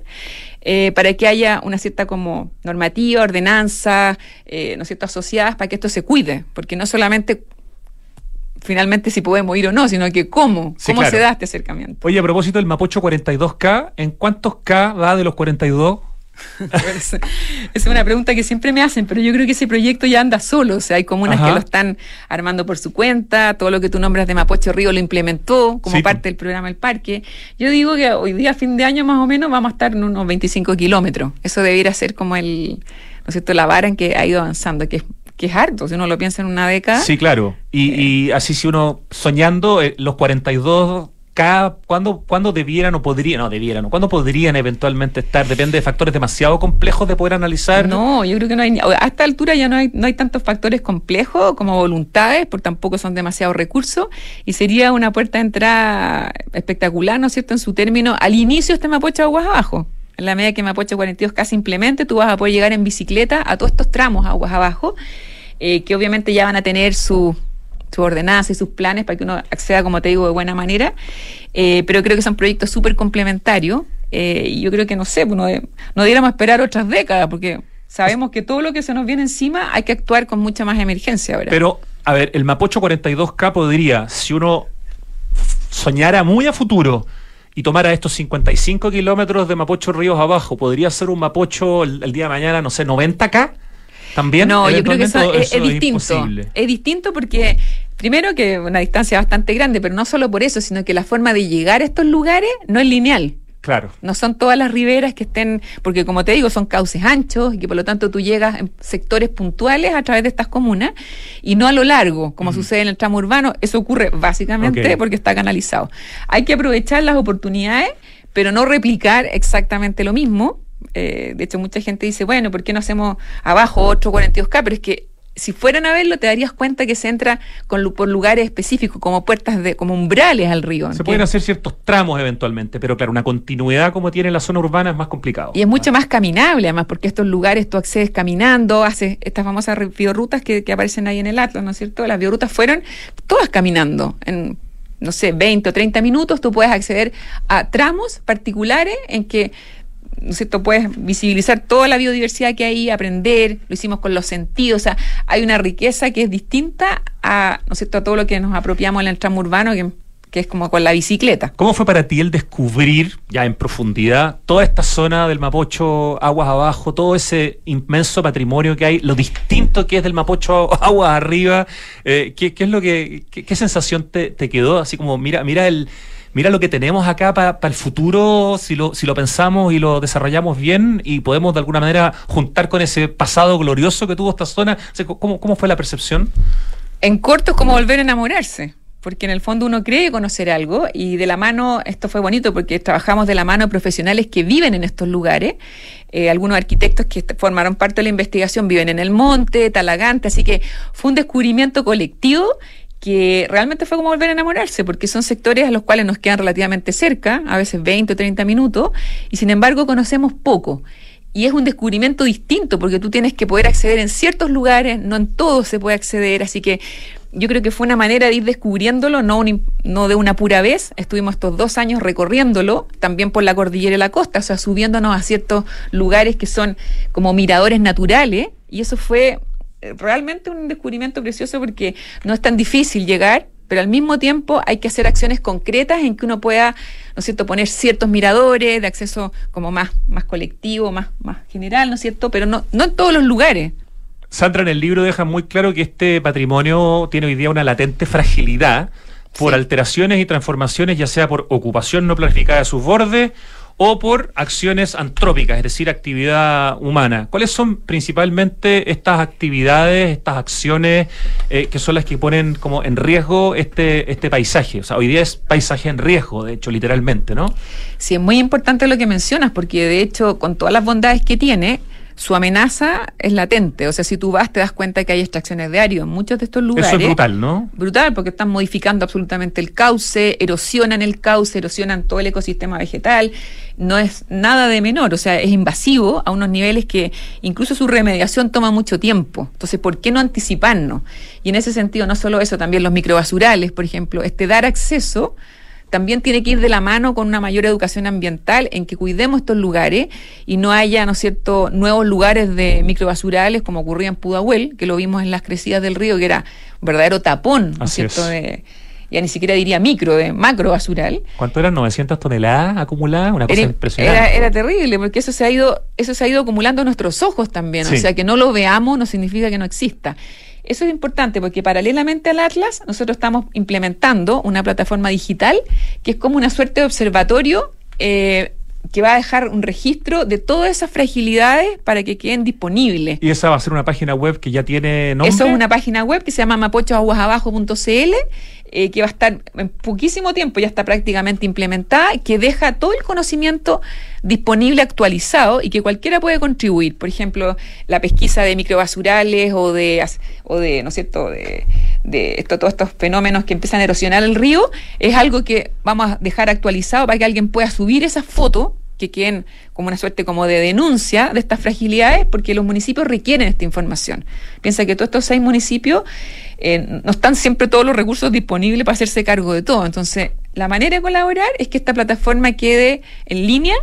eh, para que haya una cierta como normativa, ordenanza, eh, ¿no es cierto?, asociadas para que esto se cuide, porque no solamente finalmente si podemos ir o no, sino que cómo, Sí, cómo claro. se da este acercamiento. Oye, a propósito del Mapocho 42K, ¿en cuántos K va de los 42? Es, [LAUGHS] es una pregunta que siempre me hacen, pero yo creo que ese proyecto ya anda solo. O sea, hay comunas Ajá. que lo están armando por su cuenta, todo lo que tú nombras de Mapocho Río lo implementó como Sí, parte del programa El Parque. Yo digo que hoy día, fin de año más o menos, vamos a estar en unos 25 kilómetros. Eso debiera ser como el, ¿no es cierto?, la vara en que ha ido avanzando, que es, que es harto, si uno lo piensa en una década. Sí, claro. Y, y así si uno soñando, eh, los 42K, ¿cuándo, ¿cuándo debieran o podrían, no debieran, o cuándo podrían eventualmente estar? Depende de factores demasiado complejos de poder analizar. No, yo creo que no hay, a esta altura ya no hay, no hay tantos factores complejos como voluntades, porque tampoco son demasiados recursos, y sería una puerta de entrada espectacular, ¿no es cierto?, en su término, al inicio este Mapocho Aguas Abajo. En la medida que Mapocho 42K se implemente, tú vas a poder llegar en bicicleta a todos estos tramos aguas abajo, eh, que obviamente ya van a tener su su ordenanza y sus planes para que uno acceda, como te digo, de buena manera. Eh, pero creo que son proyectos súper complementarios. eh, y yo creo que, no sé, pues no, no debiéramos esperar otras décadas, porque sabemos que todo lo que se nos viene encima hay que actuar con mucha más emergencia ahora. Pero, a ver, el Mapocho 42K podría, si uno soñara muy a futuro y tomara estos 55 kilómetros de Mapocho Ríos abajo, podría ser un Mapocho el, el día de mañana, no sé, 90K también. no, yo creo que eso, es, es distinto. imposible? Es distinto porque, primero, que una distancia bastante grande, pero no solo por eso, sino que la forma de llegar a estos lugares no es lineal. Claro. No son todas las riberas que estén, porque como te digo, son cauces anchos y que por lo tanto tú llegas en sectores puntuales a través de estas comunas y no a lo largo, como sucede en el tramo urbano. Eso ocurre básicamente porque está canalizado. Hay que aprovechar las oportunidades, pero no replicar exactamente lo mismo. Eh, de hecho, mucha gente dice, bueno, ¿por qué no hacemos abajo otro 42K? Pero es que si fueran a verlo, te darías cuenta que se entra con, por lugares específicos, como puertas de, como umbrales al río. Se ¿entiendes? pueden hacer ciertos tramos eventualmente, pero claro, una continuidad como tiene la zona urbana es más complicado. Y es mucho más caminable, además, porque estos lugares tú accedes caminando, haces estas famosas biorutas que, que aparecen ahí en el Atlas, ¿no es cierto? Las biorutas fueron todas caminando. En, no sé, 20 o 30 minutos tú puedes acceder a tramos particulares en que ¿no es cierto? Puedes visibilizar toda la biodiversidad que hay, aprender, lo hicimos con los sentidos, o sea, hay una riqueza que es distinta a, ¿no es cierto?, a todo lo que nos apropiamos en el tramo urbano, que, que es como con la bicicleta. ¿Cómo fue para ti el descubrir ya en profundidad toda esta zona del Mapocho aguas abajo, todo ese inmenso patrimonio que hay, lo distinto que es del Mapocho [LAUGHS] aguas arriba? Eh, ¿qué, qué es lo que, qué, qué sensación te, te quedó? Así como, mira, mira el, mira lo que tenemos acá para el futuro, si lo, si lo pensamos y lo desarrollamos bien y podemos de alguna manera juntar con ese pasado glorioso que tuvo esta zona. ¿cómo, ¿Cómo fue la percepción? En corto es como volver a enamorarse, porque en el fondo uno cree conocer algo y de la mano, esto fue bonito porque trabajamos de la mano de profesionales que viven en estos lugares, eh, algunos arquitectos que formaron parte de la investigación viven en el monte, Talagante, así que fue un descubrimiento colectivo que realmente fue como volver a enamorarse, porque son sectores a los cuales nos quedan relativamente cerca, a veces 20 o 30 minutos, y sin embargo conocemos poco. Y es un descubrimiento distinto, porque tú tienes que poder acceder en ciertos lugares, no en todos se puede acceder, así que yo creo que fue una manera de ir descubriéndolo, no, un no de una pura vez. Estuvimos estos dos años recorriéndolo, también por la cordillera y la costa, o sea, subiéndonos a ciertos lugares que son como miradores naturales, y eso fue realmente un descubrimiento precioso porque no es tan difícil llegar, pero al mismo tiempo hay que hacer acciones concretas en que uno pueda, ¿no es cierto?, poner ciertos miradores de acceso como más, más colectivo, más, más general, ¿no es cierto?, pero no, no en todos los lugares. Sandra en el libro deja muy claro que este patrimonio tiene hoy día una latente fragilidad por Sí. alteraciones y transformaciones, ya sea por ocupación no planificada de sus bordes o por acciones antrópicas, es decir, actividad humana. ¿Cuáles son principalmente estas actividades, estas acciones eh, que son las que ponen como en riesgo este, este paisaje? O sea, hoy día es paisaje en riesgo, de hecho, literalmente, ¿no? Sí, es muy importante lo que mencionas, porque de hecho, con todas las bondades que tiene, su amenaza es latente. O sea, si tú vas, te das cuenta que hay extracciones de ario en muchos de estos lugares. Eso es brutal, ¿no? Brutal, porque están modificando absolutamente el cauce, erosionan el cauce, erosionan todo el ecosistema vegetal. No es nada de menor, o sea, es invasivo a unos niveles que incluso su remediación toma mucho tiempo. Entonces, ¿por qué no anticiparnos? Y en ese sentido, no solo eso, también los microbasurales, por ejemplo, este dar acceso también tiene que ir de la mano con una mayor educación ambiental en que cuidemos estos lugares y no haya, ¿no es cierto?, nuevos lugares de microbasurales como ocurría en Pudahuel, que lo vimos en las crecidas del río, que era un verdadero tapón, ¿no es Así cierto?, es. de, ya ni siquiera diría micro, de macro basural. ¿Cuánto eran? ¿900 toneladas acumuladas? Una cosa Era, impresionante. era- era terrible, porque eso se ha ido, eso se ha ido acumulando a nuestros ojos también. Sí. O sea, que no lo veamos no significa que no exista. Eso es importante porque paralelamente al Atlas, nosotros estamos implementando una plataforma digital que es como una suerte de observatorio eh, que va a dejar un registro de todas esas fragilidades para que queden disponibles. Y esa va a ser una página web que ya tiene nombre. Eso es una página web que se llama mapochoaguasabajo.cl, eh, que va a estar en poquísimo tiempo, ya está prácticamente implementada, que deja todo el conocimiento disponible, actualizado y que cualquiera puede contribuir. Por ejemplo, la pesquisa de microbasurales o de, o de ¿no es cierto?, de, de esto, todos estos fenómenos que empiezan a erosionar el río, es algo que vamos a dejar actualizado para que alguien pueda subir esas fotos que queden como una suerte como de denuncia de estas fragilidades, porque los municipios requieren esta información. Piensa que todos estos seis municipios eh, no están siempre todos los recursos disponibles para hacerse cargo de todo. Entonces, la manera de colaborar es que esta plataforma quede en línea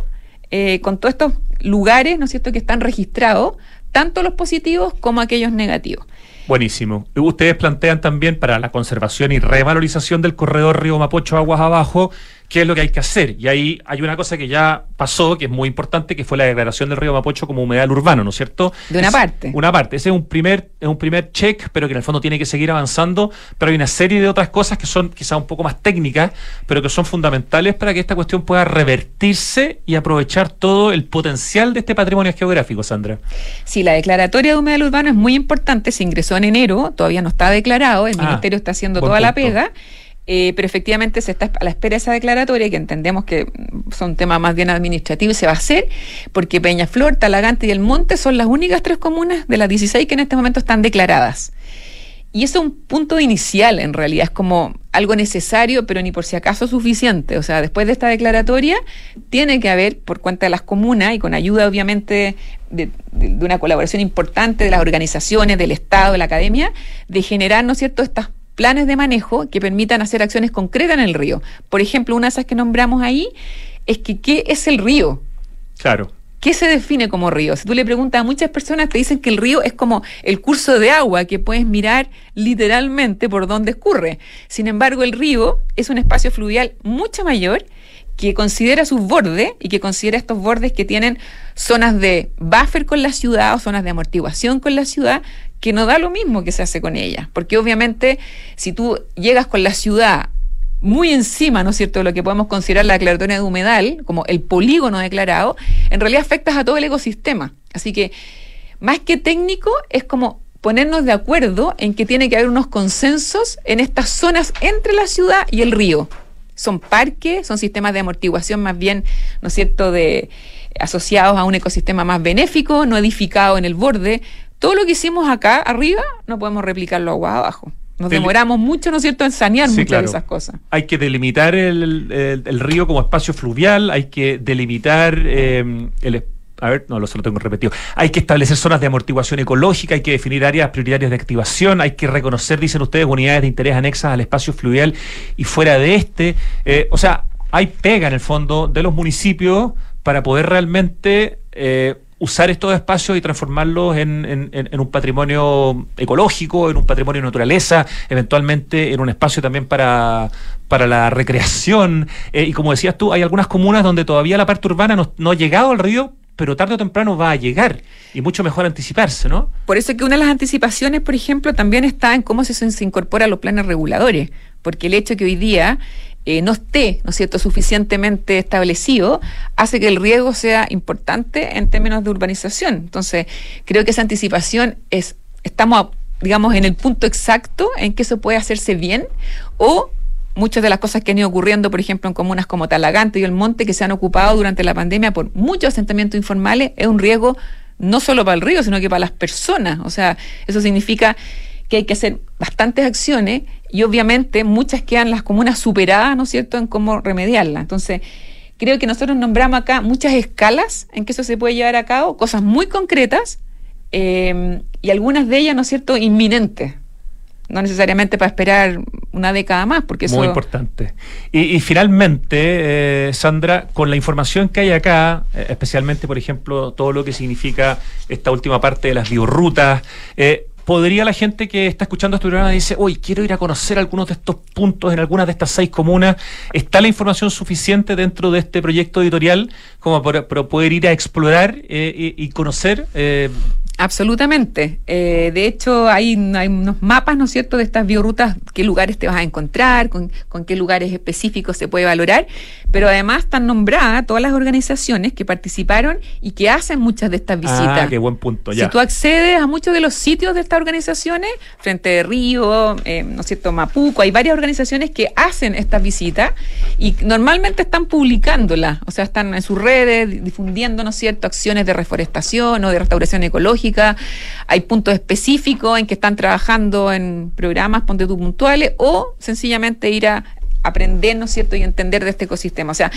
eh, con todos estos lugares, ¿no es cierto?, que están registrados, tanto los positivos como aquellos negativos. Buenísimo. Ustedes plantean también para la conservación y revalorización del corredor Río Mapocho Aguas Abajo, qué es lo que hay que hacer. Y ahí hay una cosa que ya pasó, que es muy importante, que fue la declaración del Río Mapocho como humedal urbano, ¿no es cierto? De una Es parte. Una parte. Ese es un primer, es un primer check, pero que en el fondo tiene que seguir avanzando. Pero hay una serie de otras cosas que son quizá un poco más técnicas, pero que son fundamentales para que esta cuestión pueda revertirse y aprovechar todo el potencial de este patrimonio geográfico, Sandra. Sí, la declaratoria de humedal urbano es muy importante, se ingresó en enero, todavía no está declarado, el Ah, Ministerio está haciendo toda la pega, eh, pero efectivamente se está a la espera de esa declaratoria, que entendemos que son temas más bien administrativos y se va a hacer, porque Peñaflor, Talagante y El Monte son las únicas tres comunas de las 16 que en este momento están declaradas. Y eso es un punto inicial, en realidad, es como algo necesario, pero ni por si acaso suficiente. O sea, después de esta declaratoria, tiene que haber, por cuenta de las comunas y con ayuda, obviamente, de, de- una colaboración importante de las organizaciones, del Estado, de la academia, de generar, ¿no es cierto?, estos planes de manejo que permitan hacer acciones concretas en el río. Por ejemplo, una de esas que nombramos ahí es que, ¿qué es el río? Claro. ¿Qué se define como río? Si tú le preguntas a muchas personas, te dicen que el río es como el curso de agua que puedes mirar literalmente por donde escurre. Sin embargo, el río es un espacio fluvial mucho mayor que considera sus bordes y que considera estos bordes que tienen zonas de buffer con la ciudad o zonas de amortiguación con la ciudad, que no da lo mismo que se hace con ella. Porque obviamente si tú llegas con la ciudad muy encima, ¿no es cierto?, de lo que podemos considerar la declaratoria de humedal, como el polígono declarado, en realidad afectas a todo el ecosistema. Así que, más que técnico, es como ponernos de acuerdo en que tiene que haber unos consensos en estas zonas entre la ciudad y el río. Son parques, son sistemas de amortiguación más bien, ¿no es cierto?, de asociados a un ecosistema más benéfico, no edificado en el borde. Todo lo que hicimos acá arriba no podemos replicarlo agua abajo. Nos demoramos mucho, ¿no es cierto?, en sanear Sí, muchas claro. de esas cosas. Hay que delimitar el, el- el río como espacio fluvial, hay que delimitar eh, el... A ver, no, lo solo tengo repetido. Hay que establecer zonas de amortiguación ecológica, hay que definir áreas prioritarias de activación, hay que reconocer, dicen ustedes, unidades de interés anexas al espacio fluvial y fuera de este. Eh, o sea, hay pega en el fondo de los municipios para poder realmente eh, usar estos espacios y transformarlos en, un patrimonio ecológico, en un patrimonio de naturaleza, eventualmente en un espacio también para, para la recreación. Eh, y como decías tú, hay algunas comunas donde todavía la parte urbana no, ha llegado al río, pero tarde o temprano va a llegar. Y mucho mejor anticiparse, ¿no? Por eso es que una de las anticipaciones, por ejemplo, también está en cómo se, se incorpora a los planes reguladores, porque el hecho que hoy día eh, no esté, ¿no es cierto?, suficientemente establecido, hace que el riesgo sea importante en términos de urbanización. Entonces, creo que esa anticipación es, estamos, digamos, en el punto exacto en que eso puede hacerse bien o muchas de las cosas que han ido ocurriendo, por ejemplo, en comunas como Talagante y El Monte, que se han ocupado durante la pandemia por muchos asentamientos informales, es un riesgo no solo para el río, sino que para las personas. O sea, eso significa que hay que hacer bastantes acciones y obviamente muchas quedan las comunas superadas, ¿no es cierto?, en cómo remediarlas. Entonces, creo que nosotros nombramos acá muchas escalas en que eso se puede llevar a cabo, cosas muy concretas eh, y algunas de ellas, ¿no es cierto?, inminentes. no necesariamente para esperar una década más, porque eso... Muy importante. Y, y finalmente, eh, Sandra, con la información que hay acá, eh, especialmente, por ejemplo, todo lo que significa esta última parte de las biorrutas, eh, ¿podría la gente que está escuchando este programa y dice, uy, quiero ir a conocer algunos de estos puntos en algunas de estas seis comunas? ¿Está la información suficiente dentro de este proyecto editorial como para, poder ir a explorar eh, y, y conocer? eh, Absolutamente. Eh, de hecho, hay, hay unos mapas, ¿no es cierto?, de estas biorrutas, qué lugares te vas a encontrar, con, con qué lugares específicos se puede valorar, pero además están nombradas todas las organizaciones que participaron y que hacen muchas de estas visitas. Ah, qué buen punto, ya. Si tú accedes a muchos de los sitios de estas organizaciones, Frente de Río, eh, ¿no es cierto?, Mapuco, hay varias organizaciones que hacen estas visitas y normalmente están publicándolas, o sea, están en sus redes di- difundiendo, ¿no es cierto?, acciones de reforestación o de restauración ecológica. Hay puntos específicos en que están trabajando en programas, ponte tú puntuales, o sencillamente ir a aprender, ¿no es cierto?, y entender de este ecosistema. O sea,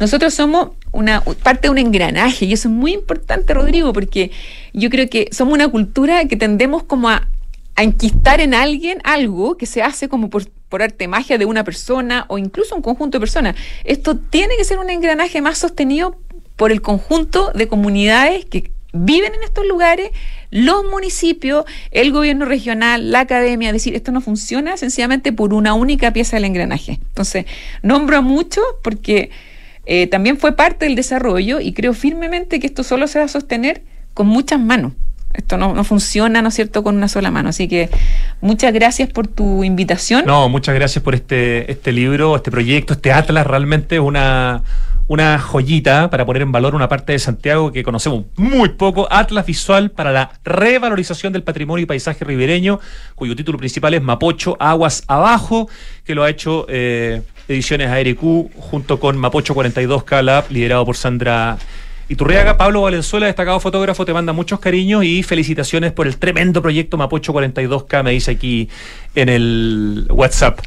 nosotros somos una parte de un engranaje y eso es muy importante, Rodrigo, porque yo creo que somos una cultura que tendemos como a, a enquistar en alguien algo que se hace como por, arte magia de una persona o incluso un conjunto de personas. Esto tiene que ser un engranaje más sostenido por el conjunto de comunidades que viven en estos lugares, los municipios, el gobierno regional, la academia, decir, esto no funciona sencillamente por una única pieza del engranaje. Entonces, nombro a mucho porque eh, también fue parte del desarrollo y creo firmemente que esto solo se va a sostener con muchas manos. Esto no, no funciona, ¿no es cierto?, con una sola mano. Así que muchas gracias por tu invitación. No, muchas gracias por este, este libro, este proyecto, este Atlas, realmente una, una joyita para poner en valor una parte de Santiago que conocemos muy poco, Atlas Visual para la revalorización del patrimonio y paisaje ribereño, cuyo título principal es Mapocho Aguas Abajo, que lo ha hecho eh, Ediciones ARQ junto con Mapocho 42K Lab, liderado por Sandra Iturriaga, Pablo Valenzuela, destacado fotógrafo, te manda muchos cariños y felicitaciones por el tremendo proyecto Mapocho 42K, me dice aquí en el WhatsApp.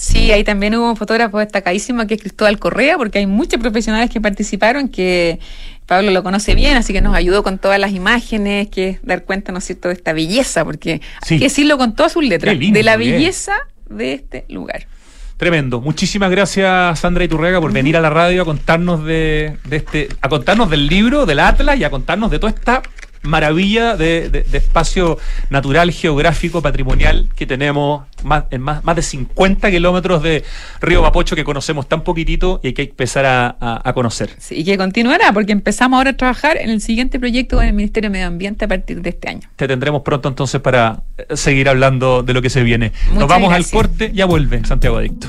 Sí, ahí también hubo un fotógrafo destacadísimo que es Cristóbal Correa, porque hay muchos profesionales que participaron que Pablo lo conoce bien, así que nos ayudó con todas las imágenes, que es dar cuenta, ¿no es cierto?, de esta belleza, porque Sí. hay que decirlo con todas sus letras, lindo, de la bien. belleza de este lugar. Tremendo. Muchísimas gracias, Sandra Iturrega, por venir a la radio a contarnos de, de este, a contarnos del libro, del Atlas y a contarnos de toda esta maravilla de, de- de espacio natural, geográfico, patrimonial que tenemos más, en más, más de 50 kilómetros de Río Mapocho que conocemos tan poquitito y hay que empezar a, a- a conocer. Sí, y que continuará, porque empezamos ahora a trabajar en el siguiente proyecto con el Ministerio de Medio Ambiente a partir de este año. Te tendremos pronto entonces para eh, seguir hablando de lo que se viene. Nos vamos gracias. al corte, ya vuelve Santiago Adicto.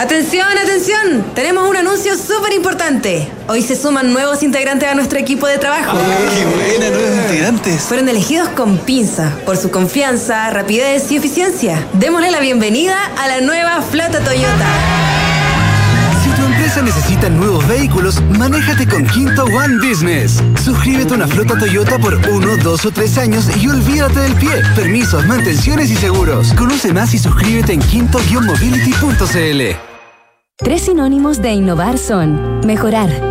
Atención, atención, tenemos un anuncio súper importante. Hoy se suman nuevos integrantes a nuestro equipo de trabajo. ¡Qué buena, nuevos integrantes! Fueron elegidos con pinza por su confianza, rapidez y eficiencia. Démosle la bienvenida a la nueva flota Toyota. Si tu empresa necesita nuevos vehículos, manéjate con Quinto One Business. Suscríbete a una flota Toyota por uno, dos o tres años y olvídate del pie. Permisos, mantenciones y seguros. Conoce más y suscríbete en quinto-mobility.cl. Tres sinónimos de innovar son mejorar,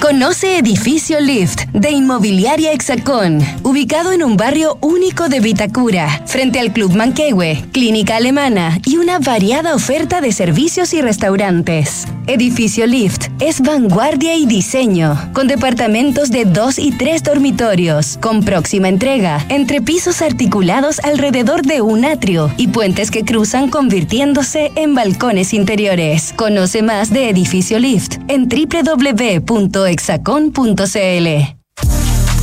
Conoce Edificio Lift de Inmobiliaria Hexacón, ubicado en un barrio único de Vitacura, frente al Club Manquehue, Clínica Alemana y una variada oferta de servicios y restaurantes. Edificio Lift es vanguardia y diseño, con departamentos de dos y tres dormitorios, con próxima entrega, entre pisos articulados alrededor de un atrio y puentes que cruzan convirtiéndose en balcones interiores. Conoce más de Edificio Lift en www.exacon.cl.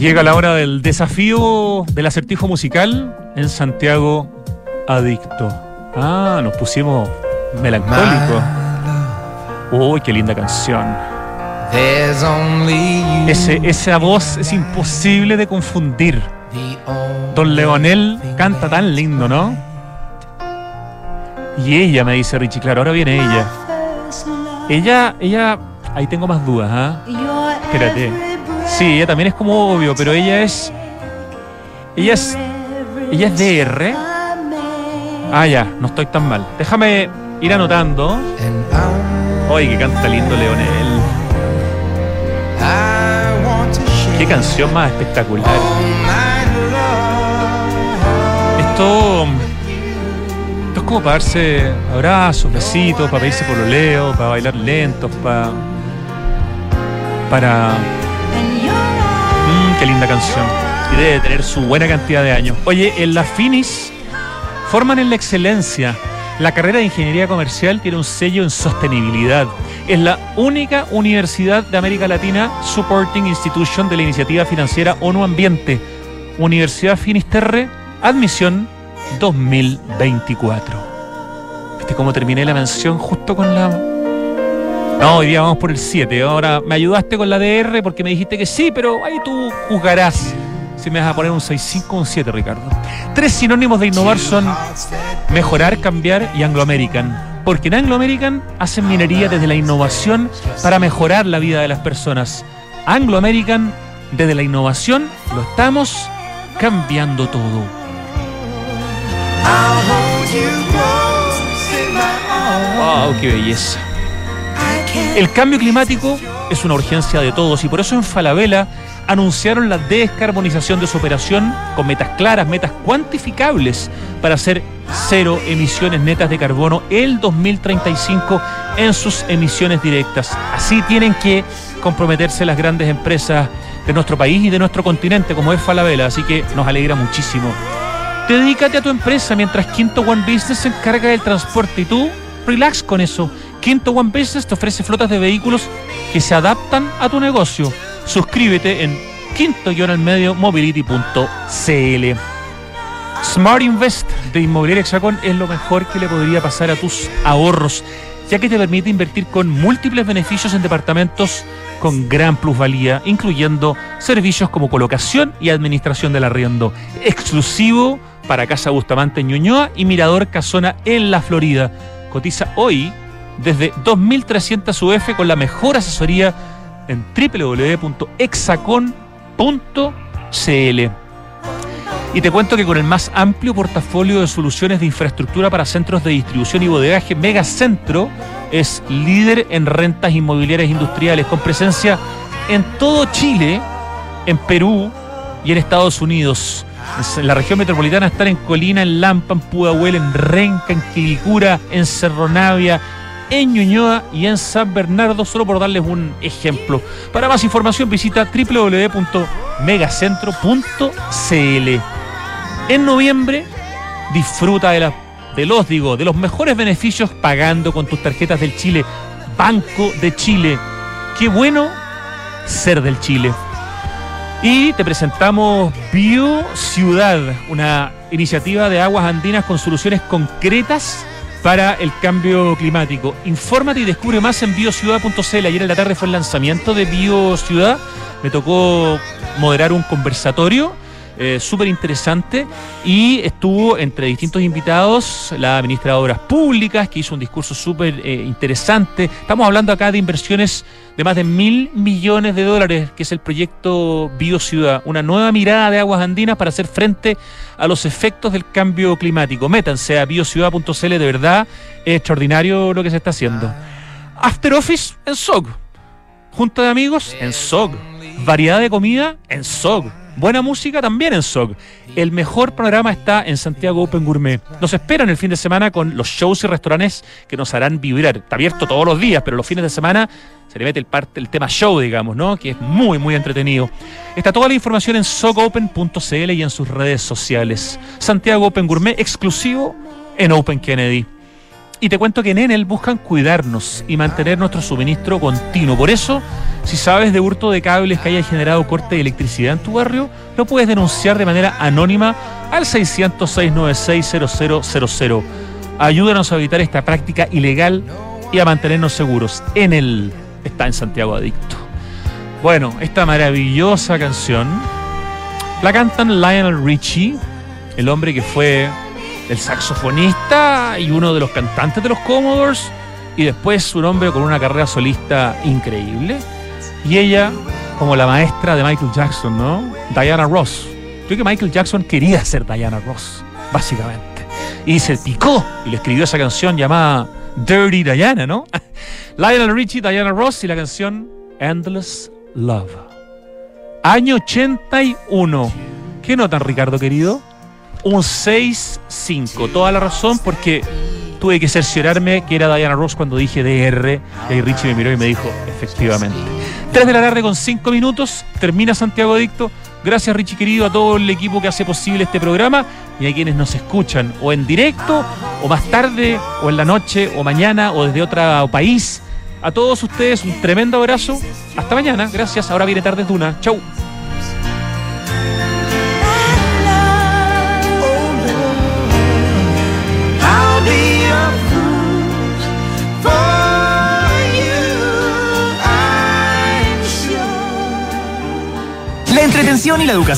Llega la hora del desafío del acertijo musical en Santiago Adicto. Ah, nos pusimos melancólicos. Uy, qué linda canción. Ese, esa voz es imposible de confundir. Don Leonel canta tan lindo, ¿no? Y ella, me dice Richie, claro, ahora viene ella. Ella, ella, ahí tengo más dudas, ¿ah? Espérate. Sí, ella también es como obvio, pero ella es. Ella es. Ella es DR. Ah, ya, no estoy tan mal. Déjame ir anotando. Ay, que canta lindo Leonel. Qué canción más espectacular. Esto. Esto es como para darse abrazos, besitos, para pedirse por leo, para bailar lentos, para. Para. Mm, qué linda canción. Y debe tener su buena cantidad de años. Oye, en la Finis forman en la excelencia. La carrera de ingeniería comercial tiene un sello en sostenibilidad. Es la única universidad de América Latina supporting institution de la iniciativa financiera ONU Ambiente. Universidad Finisterre, admisión 2024. ¿Viste cómo terminé la mención justo con la no, hoy día vamos por el 7. Ahora me ayudaste con la DR porque me dijiste que sí, pero ahí tú juzgarás si me vas a poner un 6.5 o un 7, Ricardo. Tres sinónimos de innovar son mejorar, cambiar y Anglo American. Porque en Anglo American hacen minería desde la innovación para mejorar la vida de las personas. Anglo American, desde la innovación, lo estamos cambiando todo. ¡Wow! ¡Qué belleza! El cambio climático es una urgencia de todos y por eso en Falabella anunciaron la descarbonización de su operación con metas claras, metas cuantificables para hacer cero emisiones netas de carbono el 2035 en sus emisiones directas. Así tienen que comprometerse las grandes empresas de nuestro país y de nuestro continente como es Falabella, así que nos alegra muchísimo. Dedícate a tu empresa mientras Quinto One Business se encarga del transporte y tú relax con eso. Quinto One Business te ofrece flotas de vehículos que se adaptan a tu negocio. Suscríbete en quinto-mobility.cl. Smart Invest de Inmobiliaria Hexacón es lo mejor que le podría pasar a tus ahorros, ya que te permite invertir con múltiples beneficios en departamentos con gran plusvalía, incluyendo servicios como colocación y administración del arriendo, exclusivo para Casa Bustamante en Ñuñoa y Mirador Casona en la Florida. Cotiza hoy desde 2.300 UF con la mejor asesoría en www.exacon.cl. Y te cuento que con el más amplio portafolio de soluciones de infraestructura para centros de distribución y bodegaje, Megacentro es líder en rentas inmobiliarias industriales, con presencia en todo Chile, en Perú y en Estados Unidos. En la región metropolitana están en Colina, en Lampa, en Pudahuel, en Renca, en Quilicura, en Cerro Navia, en Ñuñoa y en San Bernardo, solo por darles un ejemplo. Para más información visita www.megacentro.cl. En noviembre disfruta de, de los, digo, de los mejores beneficios pagando con tus tarjetas del Chile. Banco de Chile. Qué bueno ser del Chile. Y te presentamos Bio Ciudad, una iniciativa de aguas andinas con soluciones concretas para el cambio climático. Infórmate y descubre más en biociudad.cl. Ayer en la tarde fue el lanzamiento de Biociudad. Me tocó moderar un conversatorio eh, súper interesante y estuvo entre distintos invitados la ministra de Obras Públicas que hizo un discurso súper eh, interesante. Estamos hablando acá de inversiones de más de mil millones de dólares, que es el proyecto Biociudad, una nueva mirada de aguas andinas para hacer frente a los efectos del cambio climático. Métanse a biociudad.cl, de verdad es extraordinario lo que se está haciendo. After Office en SOG. Junta de amigos en SOG. Variedad de comida en SOG. Buena música también en SOG. El mejor panorama está en Santiago Open Gourmet. Nos esperan el fin de semana con los shows y restaurantes que nos harán vibrar. Está abierto todos los días, pero los fines de semana se le mete el, el tema show, digamos, ¿no? Que es muy, muy entretenido. Está toda la información en sogopen.cl y en sus redes sociales. Santiago Open Gourmet exclusivo en Open Kennedy. Y te cuento que en Enel buscan cuidarnos y mantener nuestro suministro continuo. Por eso, si sabes de hurto de cables que haya generado corte de electricidad en tu barrio, lo puedes denunciar de manera anónima al 600-696-0000. Ayúdanos a evitar esta práctica ilegal y a mantenernos seguros. Enel está en Santiago Adicto. Bueno, esta maravillosa canción la cantan Lionel Richie, el hombre que fue el saxofonista y uno de los cantantes de los Commodores, y después un hombre con una carrera solista increíble. Y ella, como la maestra de Michael Jackson, ¿no? Diana Ross. Creo que Michael Jackson quería ser Diana Ross, básicamente. Y se picó y le escribió esa canción llamada Dirty Diana, ¿no? [LAUGHS] Lionel Richie, Diana Ross y la canción Endless Love. Año 81. ¿Qué notan, Ricardo querido? Un 6-5. Toda la razón porque tuve que cerciorarme que era Diana Ross cuando dije DR. Y ahí Richie me miró y me dijo, efectivamente. 3 de la tarde con 5 minutos, termina Santiago Adicto. Gracias Richie querido, a todo el equipo que hace posible este programa y a quienes nos escuchan o en directo o más tarde o en la noche o mañana o desde otro país. A todos ustedes un tremendo abrazo. Hasta mañana. Gracias. Ahora viene Tardes Duna. Chau. La entretención y la educación